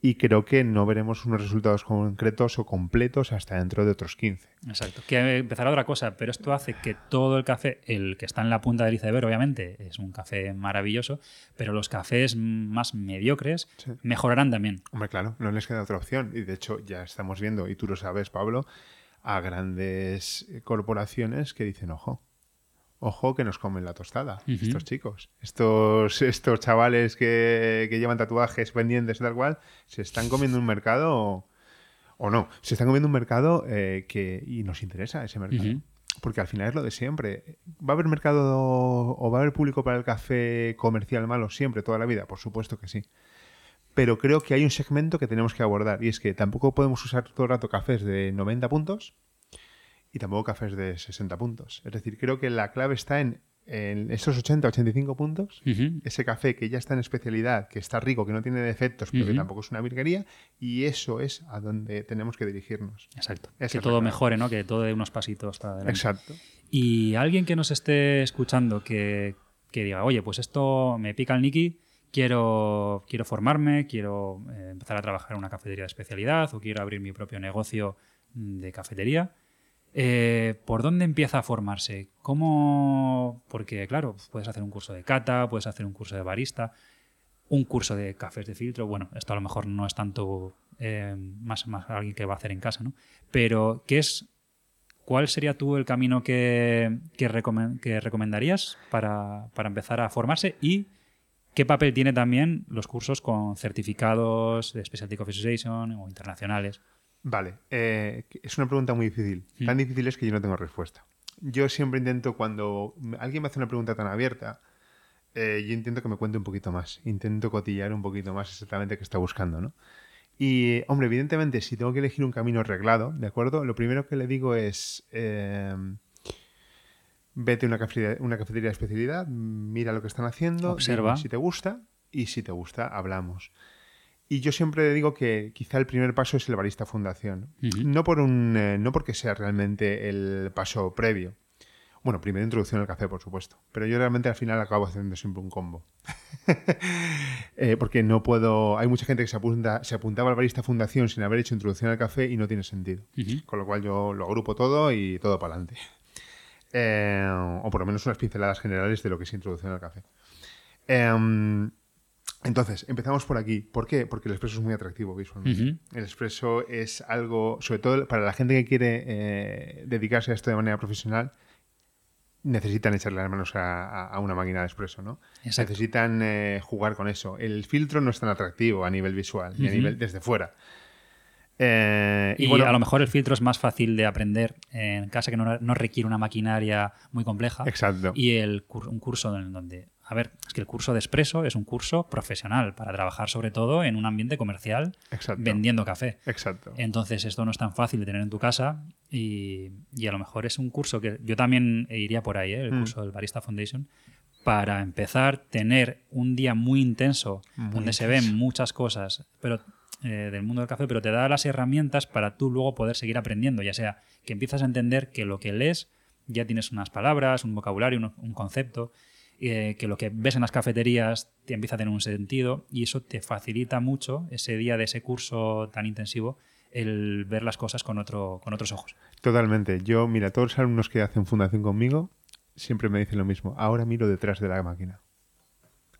y creo que no veremos unos resultados concretos o completos hasta dentro de otros 15. Exacto. Que empezará otra cosa, pero esto hace que todo el café, el que está en la punta del iceberg, obviamente, es un café maravilloso, pero los cafés más mediocres mejorarán también. Hombre, claro, no les queda otra opción. Y de hecho, ya estamos viendo, y tú lo sabes, Pablo, a grandes corporaciones que dicen, ojo, ojo que nos comen la tostada, estos chicos. Estos, estos chavales que, llevan tatuajes pendientes y tal cual, se están comiendo un mercado o, no, se están comiendo un mercado eh, que y nos interesa ese mercado. Porque al final es lo de siempre. ¿Va a haber mercado o va a haber público para el café comercial malo siempre, toda la vida? Por supuesto que sí. Pero creo que hay un segmento que tenemos que abordar y es que tampoco podemos usar todo el rato cafés de 90 puntos y tampoco cafés de 60 puntos. Es decir, creo que la clave está en, esos 80, 85 puntos, ese café que ya está en especialidad, que está rico, que no tiene defectos, pero que tampoco es una virguería, y eso es a donde tenemos que dirigirnos. Exacto. que todo mejore, ¿no? Que todo dé unos pasitos adelante. Exacto. Y alguien que nos esté escuchando que, que diga, oye, pues esto me pica el Niki, quiero, quiero formarme, quiero eh, empezar a trabajar en una cafetería de especialidad o quiero abrir mi propio negocio de cafetería. Eh, ¿Por dónde empieza a formarse? ¿Cómo? Porque, claro, puedes hacer un curso de cata, puedes hacer un curso de barista, un curso de cafés de filtro. Bueno, esto a lo mejor no es tanto eh, más, alguien que va a hacer en casa, ¿no? Pero, ¿qué es? ¿Cuál sería tú el camino que, que, recomendarías para, para empezar a formarse? Y ¿Qué papel tiene también los cursos con certificados de Specialty Coffee o internacionales? Vale, eh, es una pregunta muy difícil. Mm. Tan difícil es que yo no tengo respuesta. Yo siempre intento, cuando alguien me hace una pregunta tan abierta, eh, yo intento que me cuente un poquito más. Intento cotillar un poquito más exactamente qué está buscando, ¿no? Y, hombre, evidentemente, si tengo que elegir un camino arreglado, ¿de acuerdo? Lo primero que le digo es... Eh, vete a una cafetería, una cafetería de especialidad, mira lo que están haciendo, observa si te gusta y si te gusta, hablamos. Y yo siempre digo que quizá el primer paso es el barista fundación. no, por un, eh, no porque sea realmente el paso previo. Bueno, primero introducción al café, por supuesto. Pero yo realmente al final acabo haciendo siempre un combo. Eh, porque no puedo. Hay mucha gente que se, apunta, se apuntaba al barista fundación sin haber hecho introducción al café y no tiene sentido. Con lo cual yo lo agrupo todo y todo para adelante. Eh, o por lo menos unas pinceladas generales de lo que es introducción al café. Em, entonces, empezamos por aquí. ¿Por qué? Porque el expreso es muy atractivo visualmente. El expreso es algo, sobre todo para la gente que quiere eh, dedicarse a esto de manera profesional, necesitan echarle las manos a, una máquina de expreso, ¿no? Necesitan eh, jugar con eso. El filtro no es tan atractivo a nivel visual, ni a nivel desde fuera. Eh, y, bueno, a lo mejor el filtro es más fácil de aprender en casa que no, requiere una maquinaria muy compleja. Exacto. Y el, un curso en donde. A ver, es que el curso de expreso es un curso profesional para trabajar sobre todo en un ambiente comercial vendiendo café. Exacto. Entonces esto no es tan fácil de tener en tu casa y, a lo mejor es un curso que yo también iría por ahí, ¿eh? el mm. curso del Barista Foundation, para empezar, tener un día muy intenso donde se ven muchas cosas, pero eh, del mundo del café, pero te da las herramientas para tú luego poder seguir aprendiendo, ya sea que empiezas a entender que lo que lees ya tienes unas palabras, un vocabulario, un, concepto, eh, que lo que ves en las cafeterías te empieza a tener un sentido y eso te facilita mucho ese día de ese curso tan intensivo el ver las cosas con, otro, con otros ojos. Totalmente. Yo, mira, todos los alumnos que hacen fundación conmigo siempre me dicen lo mismo. Ahora miro detrás de la máquina.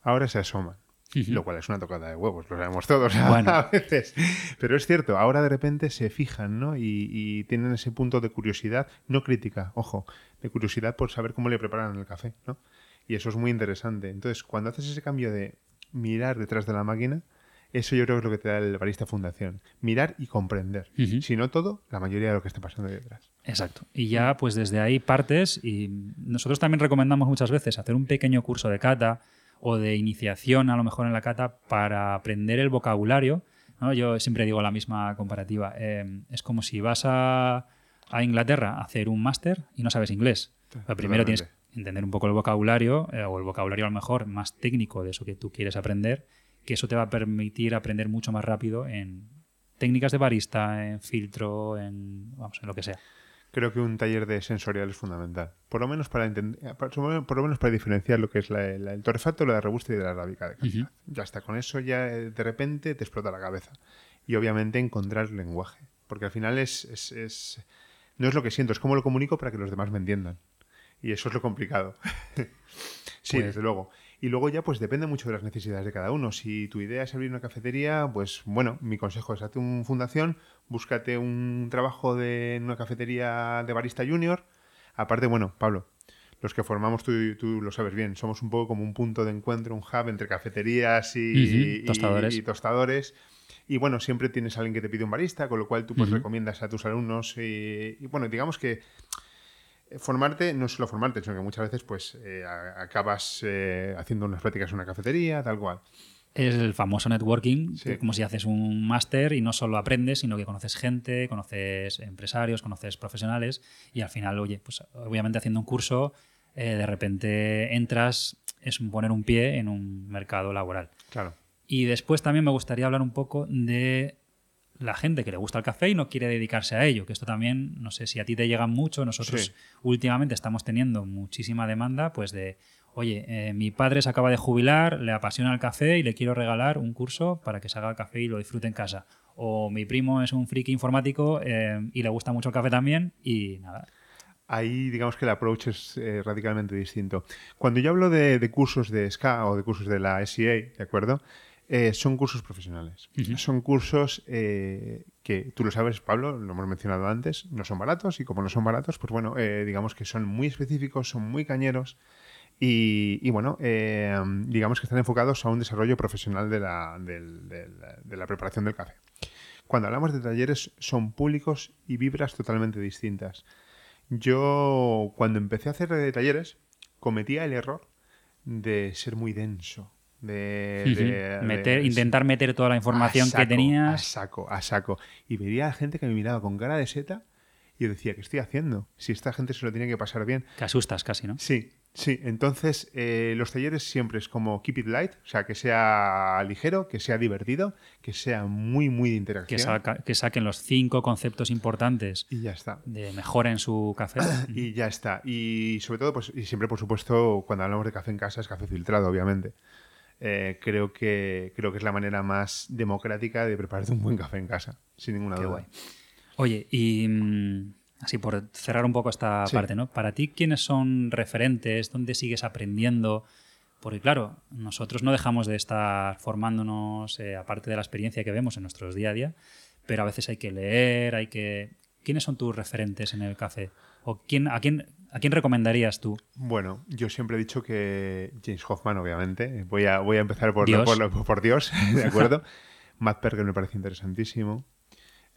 Ahora se asoman. Lo cual es una tocada de huevos, lo sabemos todos a veces. Pero es cierto, ahora de repente se fijan, ¿no? Y, tienen ese punto de curiosidad, no crítica, ojo, de curiosidad por saber cómo le preparan el café, ¿no? Y eso es muy interesante. Entonces, cuando haces ese cambio de mirar detrás de la máquina, eso yo creo que es lo que te da el barista fundación. Mirar y comprender. Si no todo, la mayoría de lo que está pasando detrás. Exacto. Y ya, pues desde ahí partes y nosotros también recomendamos muchas veces hacer un pequeño curso de cata, o de iniciación a lo mejor en la cata para aprender el vocabulario. ¿no? Yo siempre digo la misma comparativa. Eh, es como si vas a, a, Inglaterra a hacer un máster y no sabes inglés. primero tienes entender un poco el vocabulario, eh, o el vocabulario a lo mejor más técnico de eso que tú quieres aprender, que eso te va a permitir aprender mucho más rápido en técnicas de barista, en filtro, en, vamos, en lo que sea creo que un taller de sensorial es fundamental. Por lo menos para entender, por lo menos para diferenciar lo que es el torrefacto, la robusta y de la arábica de calidad. Ya está, con eso ya eh, de repente te explota la cabeza. Y obviamente encontrar lenguaje. Porque al final es, es, no es lo que siento, es cómo lo comunico para que los demás me entiendan. Y eso es lo complicado. sí, pues desde luego. Y luego ya pues depende mucho de las necesidades de cada uno. Si tu idea es abrir una cafetería, pues bueno, mi consejo es hazte una fundación, búscate un trabajo de, en una cafetería de barista junior. Aparte, bueno, Pablo, los que formamos, tú, tú lo sabes bien, somos un poco como un punto de encuentro, un hub entre cafeterías y, tostadores. y, bueno, siempre tienes a alguien que te pide un barista, con lo cual tú pues recomiendas a tus alumnos. y bueno, digamos que formarte no solo formarte, sino que muchas veces pues eh, acabas eh, haciendo unas prácticas en una cafetería, tal cual. Es el famoso networking, como si haces un máster y no solo aprendes, sino que conoces gente, conoces empresarios, conoces profesionales y al final, oye, pues obviamente haciendo un curso, eh, de repente entras, es poner un pie en un mercado laboral. Claro. Y después también me gustaría hablar un poco de la gente que le gusta el café y no quiere dedicarse a ello, que esto también, no sé si a ti te llega mucho, nosotros últimamente estamos teniendo muchísima demanda pues de, oye, eh, mi padre se acaba de jubilar, le apasiona el café y le quiero regalar un curso para que se haga el café y lo disfrute en casa. O mi primo es un friki informático eh, y le gusta mucho el café también y nada. Ahí digamos que el approach es eh, radicalmente distinto. Cuando yo hablo de, cursos de SCA o de cursos de la SEA, ¿de acuerdo? Son cursos profesionales. Son cursos que tú lo sabes, Pablo, lo hemos mencionado antes, no son baratos y como no son baratos, pues bueno, digamos que son muy específicos, son muy cañeros y, bueno, eh, digamos que están enfocados a un desarrollo profesional de la, de la, preparación del café. Cuando hablamos de talleres son públicos y vibras totalmente distintas. Yo cuando empecé a hacer talleres cometía el error de ser muy denso. De, meter, intentar meter toda la información que tenías. A saco, a saco. Y veía a gente que me miraba con cara de seta y yo decía, ¿qué estoy haciendo? Si esta gente se lo tiene que pasar bien. Te asustas casi, ¿no? Sí, Sí, entonces eh, los talleres siempre es como keep it light, o sea, que sea ligero, que sea divertido, que sea muy, muy de interacción. Que, saquen los cinco conceptos importantes y ya está. de mejora en su café. y ya está. Y sobre todo, pues, y siempre, por supuesto, cuando hablamos de café en casa, es café filtrado, obviamente. Eh, creo, que, creo que es la manera más democrática de prepararte un buen café en casa, sin ninguna duda. Guay. Oye, y mm, así por cerrar un poco esta parte, ¿no? Para ti, ¿quiénes son referentes? ¿Dónde sigues aprendiendo? Porque claro, nosotros no dejamos de estar formándonos, eh, aparte de la experiencia que vemos en nuestros día a día, pero a veces hay que leer, hay que... ¿Quiénes son tus referentes en el café? ¿O quién, a, quién, a quién recomendarías tú? Bueno, yo siempre he dicho que James Hoffman, obviamente. Voy a, voy a empezar por Dios, por, por Dios ¿de acuerdo? Matt Perger me parece interesantísimo.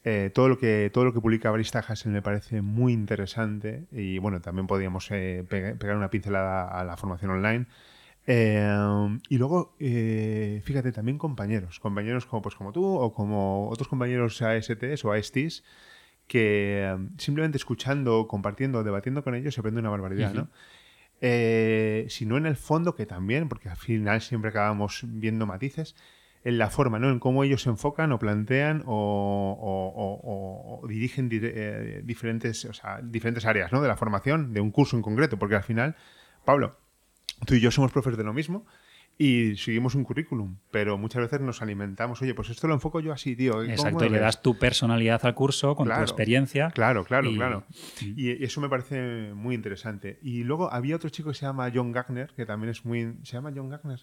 Eh, todo, lo que, todo lo que publica Barista Hassel me parece muy interesante y bueno, también podríamos eh, pegar una pincelada a la formación online. Eh, y luego, fíjate, también compañeros, compañeros como, pues, como tú o como otros compañeros ASTs o ASTs que simplemente escuchando, compartiendo, debatiendo con ellos se aprende una barbaridad, ¿no? si no en el fondo, que también, porque al final siempre acabamos viendo matices, en la forma, ¿no? En cómo ellos se enfocan o plantean o, dirigen eh, diferentes, diferentes áreas, ¿no? De la formación, de un curso en concreto, porque al final, Pablo, tú y yo somos profes de lo mismo y seguimos un currículum, pero muchas veces nos alimentamos, oye, pues esto lo enfoco yo así, tío. Exacto, y le das tu personalidad al curso con tu experiencia. Claro, claro, claro. Y eso me parece muy interesante. Y luego había otro chico que se llama John Gagner, que también es muy... ¿Se llama John Gagner?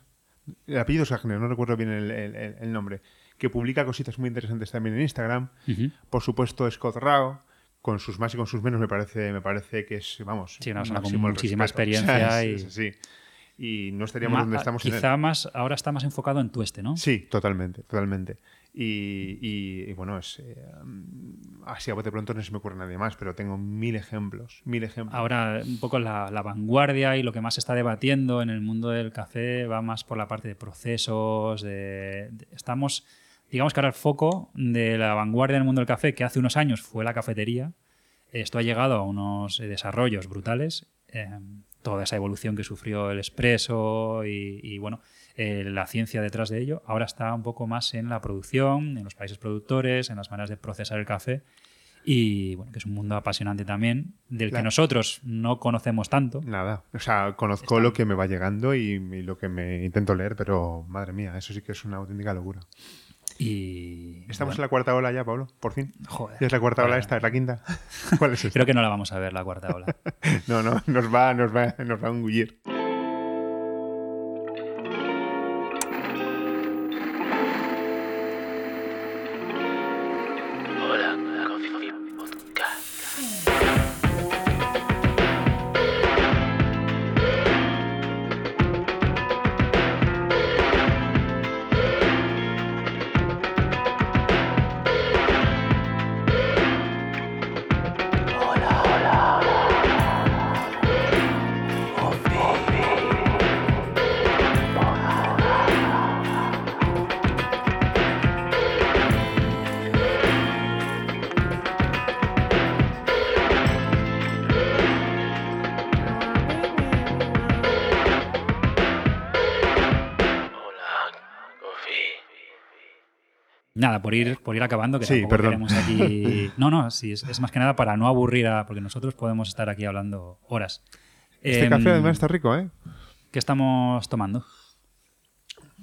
el apellido es Wagner, no recuerdo bien el, nombre, que publica cositas muy interesantes también en Instagram. Por supuesto, Scott Rao, con sus más y con sus menos, me parece, me parece que es, vamos, sí, con muchísima experiencia. y... sí, y no estaríamos donde estamos. Quizá más, ahora está más enfocado en tu este, ¿no? Sí, totalmente, totalmente. Y, bueno, es, eh, así a bote pronto no se me ocurre nadie más, pero tengo mil ejemplos, mil ejemplos. Ahora, un poco la, vanguardia y lo que más se está debatiendo en el mundo del café va más por la parte de procesos, de, estamos, digamos que ahora el foco de la vanguardia en el mundo del café, que hace unos años fue la cafetería, esto ha llegado a unos desarrollos brutales. Eh, toda esa evolución que sufrió el expreso y, bueno, eh, la ciencia detrás de ello, ahora está un poco más en la producción, en los países productores, en las maneras de procesar el café y bueno, que es un mundo apasionante también, del que nosotros no conocemos tanto. Nada, o sea, conozco lo que me va llegando y, lo que me intento leer, pero madre mía, eso sí que es una auténtica locura. Y, Estamos en la cuarta ola ya, Pablo, por fin. Joder. es la cuarta ola esta? ¿Es la quinta? ¿Cuál es Creo que no la vamos a ver, la cuarta ola. no, no, nos va, nos va, nos va a engullir. Nada, por ir, por ir acabando, que tampoco queremos aquí. No, no, sí, es, más que nada para no aburrir a. Porque nosotros podemos estar aquí hablando horas. Este café em, además está rico, ¿eh? ¿Qué estamos tomando?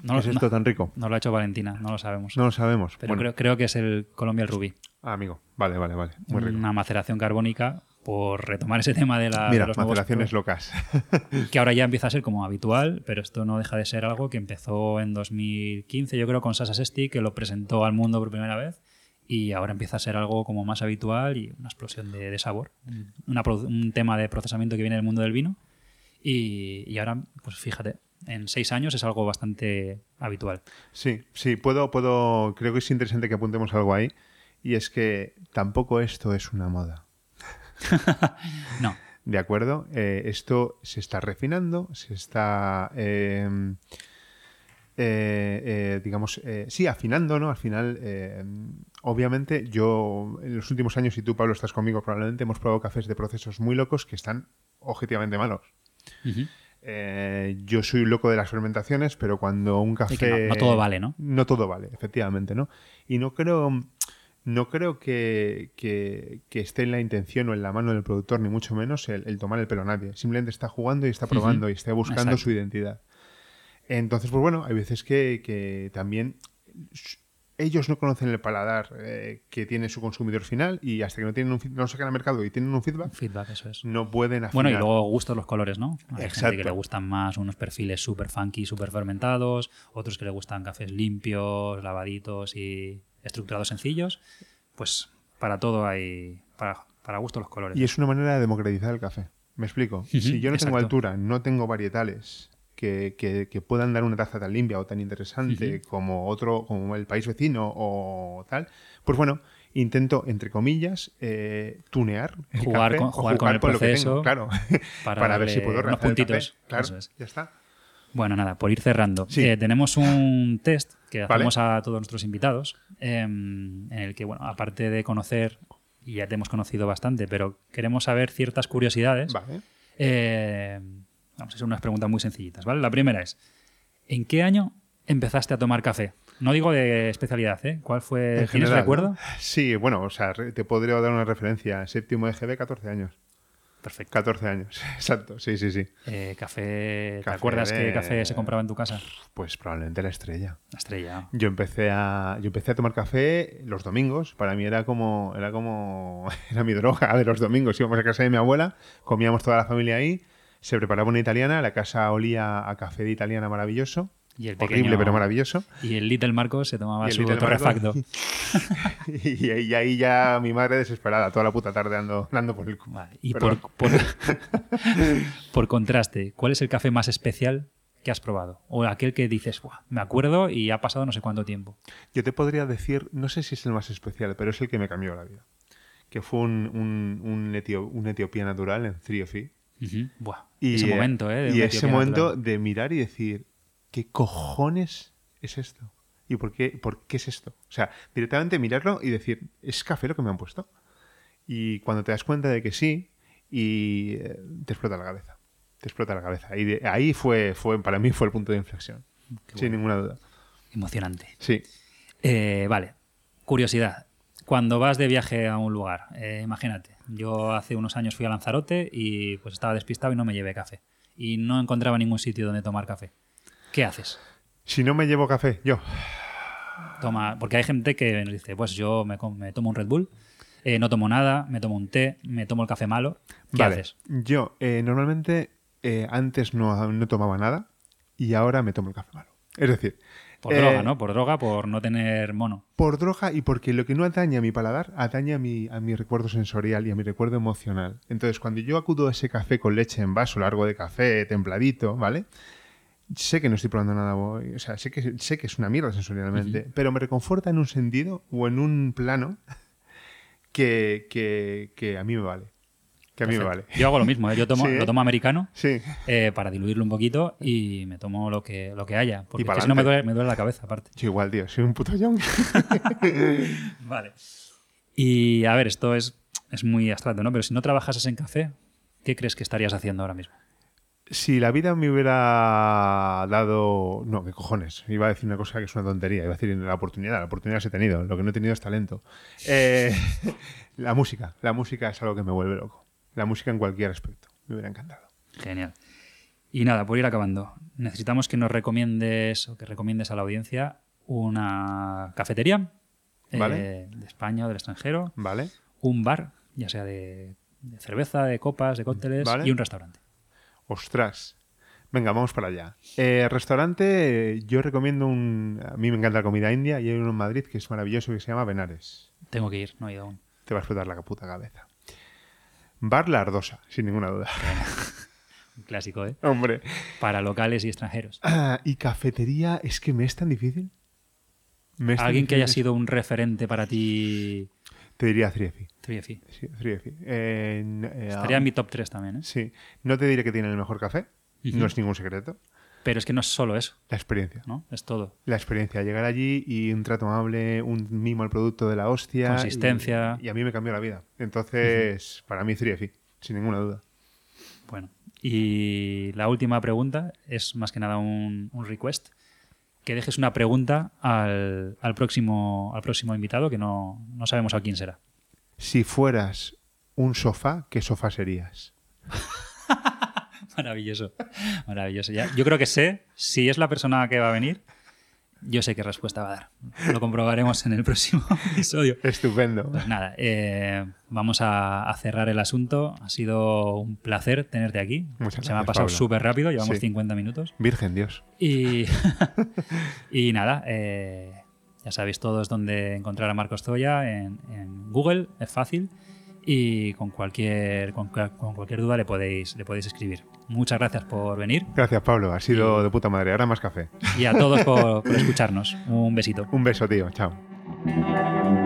No lo, ¿Es esto tan rico? No lo ha hecho Valentina, no lo sabemos. No lo sabemos. Pero creo, creo, que es el Colombia Rubí. Ah, amigo. Vale, vale, vale. Muy rico. Una maceración carbónica por retomar ese tema de, la, Mira, de los locas. que ahora ya empieza a ser como habitual, pero esto no deja de ser algo que empezó en 2015, yo creo, con Sasa Sesti, que lo presentó al mundo por primera vez. Y ahora empieza a ser algo como más habitual y una explosión de, sabor. un tema de procesamiento que viene del mundo del vino. Y, y ahora, pues fíjate, en seis años es algo bastante habitual. Sí, sí, puedo, puedo, creo que es interesante que apuntemos algo ahí. Y es que tampoco esto es una moda. no. ¿De acuerdo? Eh, esto se está refinando, se está, em, eh, eh, digamos, sí, afinando, ¿no? Al final, obviamente, yo en los últimos años, y tú, Pablo, estás conmigo, probablemente hemos probado cafés de procesos muy locos que están objetivamente malos. yo soy un loco de las fermentaciones, pero cuando un café... no, todo vale, ¿no? No todo vale, efectivamente, ¿no? Y no creo no creo que, esté en la intención o en la mano del productor, ni mucho menos, el, tomar el pelo a nadie. Simplemente está jugando y está probando y está buscando su identidad. Entonces, pues bueno, hay veces que, también ellos no conocen el paladar eh, que tiene su consumidor final y hasta que no tienen un, no sacan al mercado y tienen un feedback, feedback eso es. no pueden afinar. Bueno, y luego gustos los colores, ¿no? Hay gente que le gustan más unos perfiles súper funky, súper fermentados, otros que le gustan cafés limpios, lavaditos y estructurados sencillos, pues para todo hay, para, para gusto los colores. Y es una manera de democratizar el café. ¿Me explico? si yo no tengo altura, no tengo varietales que, que, puedan dar una taza tan limpia o tan interesante como otro, como el país vecino o tal, pues bueno, intento, entre comillas, eh, tunear jugar, con, jugar, con el proceso, claro, para, ver si puedo unos puntitos. Claro, ya está. Bueno, nada, por ir cerrando. Eh, tenemos un test que hacemos a todos nuestros invitados, em, en el que, bueno, aparte de conocer, y ya te hemos conocido bastante, pero queremos saber ciertas curiosidades. Vale. Eh, vamos, son unas preguntas muy sencillitas, ¿vale? La primera es, ¿en qué año empezaste a tomar café? No digo de especialidad, ¿eh? ¿Cuál fue? ¿Tienes recuerdo? Sí, bueno, o sea, te podría dar una referencia. Séptimo EGB, 14 años. Perfecto. 14 años, exacto, sí, sí, sí. Eh, café, ¿Te acuerdas qué café se compraba en tu casa? Pues probablemente la estrella. La estrella. Yo empecé a, yo empecé a tomar café los domingos. Para mí era como, era como, era mi droga de los domingos. Íbamos a casa de mi abuela, comíamos toda la familia ahí, se preparaba una italiana, la casa olía a café de italiana maravilloso. Y el Horrible, pero maravilloso. Y el Little Marcos se tomaba su torrefacto. y, ahí ya mi madre desesperada, toda la puta tarde ando, por el... Y por, por, contraste, ¿cuál es el café más especial que has probado? O aquel que dices, me acuerdo y ha pasado no sé cuánto tiempo. Yo te podría decir, no sé si es el más especial, pero es el que me cambió la vida. Que fue un, un, un, Etiopía natural en Three y ese momento, ¿eh? y ese momento de mirar y decir, ¿qué cojones es esto? ¿Y por qué, por qué es esto? O sea, directamente mirarlo y decir, ¿es café lo que me han puesto? Y cuando te das cuenta de que sí, y eh, te explota la cabeza. Te explota la cabeza. Y ahí fue, fue, para mí fue el punto de inflexión. sin ninguna duda. Emocionante. Sí. Eh, vale. Curiosidad. Cuando vas de viaje a un lugar, eh, imagínate, yo hace unos años fui a Lanzarote y pues estaba despistado y no me llevé café. Y no encontraba ningún sitio donde tomar café. ¿Qué haces? Si no me llevo café, yo. Toma, porque hay gente que dice, pues yo me, tomo un Red Bull, eh, no tomo nada, me tomo un té, me tomo el café malo. ¿Qué haces? Yo eh, normalmente eh, antes no, no, tomaba nada y ahora me tomo el café malo. Es decir... Por droga, ¿no? Por droga, por no tener mono. Por droga y porque lo que no atañe a mi paladar, atañe a mi, a mi recuerdo sensorial y a mi recuerdo emocional. Entonces, cuando yo acudo a ese café con leche en vaso largo de café, templadito, ¿vale? Sé que no estoy probando nada, o sea, sé que, sé que es una mierda sensorialmente, pero me reconforta en un sentido o en un plano que, que, a mí me vale. Que a mí me vale. Yo hago lo mismo, ¿eh? yo tomo, lo tomo americano sí. Eh, para diluirlo un poquito y me tomo lo que, lo que haya. Porque si no me duele, me duele, la cabeza, aparte. Yo igual, tío, soy un puto young. vale. Y a ver, esto es, es muy abstracto, ¿no? Pero si no trabajas en café, ¿qué crees que estarías haciendo ahora mismo? Si la vida me hubiera dado. No, qué cojones. Iba a decir una cosa que es una tontería. Iba a decir la oportunidad. La oportunidad se he tenido. Lo que no he tenido es talento. Eh, la música. La música es algo que me vuelve loco. La música en cualquier aspecto. Me hubiera encantado. Genial. Y nada, por ir acabando, necesitamos que nos recomiendes o que recomiendes a la audiencia una cafetería eh, Vale. de España o del extranjero, ¿Vale? un bar, ya sea de, de cerveza, de copas, de cócteles, Vale. y un restaurante. Ostras. Venga, vamos para allá. Eh, restaurante, yo recomiendo un... A mí me encanta la comida india y hay uno en Madrid que es maravilloso que se llama Benares. Tengo que ir, no he ido aún. Te va a explotar la puta cabeza. Bar La Ardosa, sin ninguna duda. Un clásico, ¿eh? Hombre. Para locales y extranjeros. Ah, y cafetería, es que me es tan difícil. Me es tan Alguien que haya sido un referente para ti. Te diría Triefi. Triefi. Sí, Triefi. Eh, n- eh, Estaría en mi top 3 también, ¿eh? Sí. No te diré que tiene el mejor café. No es ningún secreto. Pero es que no es solo eso, La experiencia. ¿no? Es todo. La experiencia, llegar allí y un trato amable, un mimo al producto de la hostia. Consistencia. Y, y a mí me cambió la vida. Entonces, para mí, Triefi, sin ninguna duda. Bueno. Y la última pregunta es más que nada un, un request. Que dejes una pregunta al, al próximo, al próximo invitado, que no, no sabemos a quién será. Si fueras un sofá, ¿qué sofá serías? Maravilloso. Maravilloso. Ya, yo creo que sé, si es la persona que va a venir, yo sé qué respuesta va a dar. Lo comprobaremos en el próximo episodio. Estupendo. Pues nada, eh, vamos a, a cerrar el asunto. Ha sido un placer tenerte aquí. Muchas Se me ha gracias, pasado súper rápido, llevamos Sí. 50 minutos. Virgen Dios. Y, y nada, eh, ya sabéis todos dónde encontrar a Marcos Zoya en, en Google, es fácil. Y con cualquier, con, cua- con cualquier duda le podéis, le podéis escribir. Muchas gracias por venir Gracias, Pablo. Ha sido de puta madre. Ahora más café. y a todos por, por escucharnos. Un besito. Un beso, tío. Chao.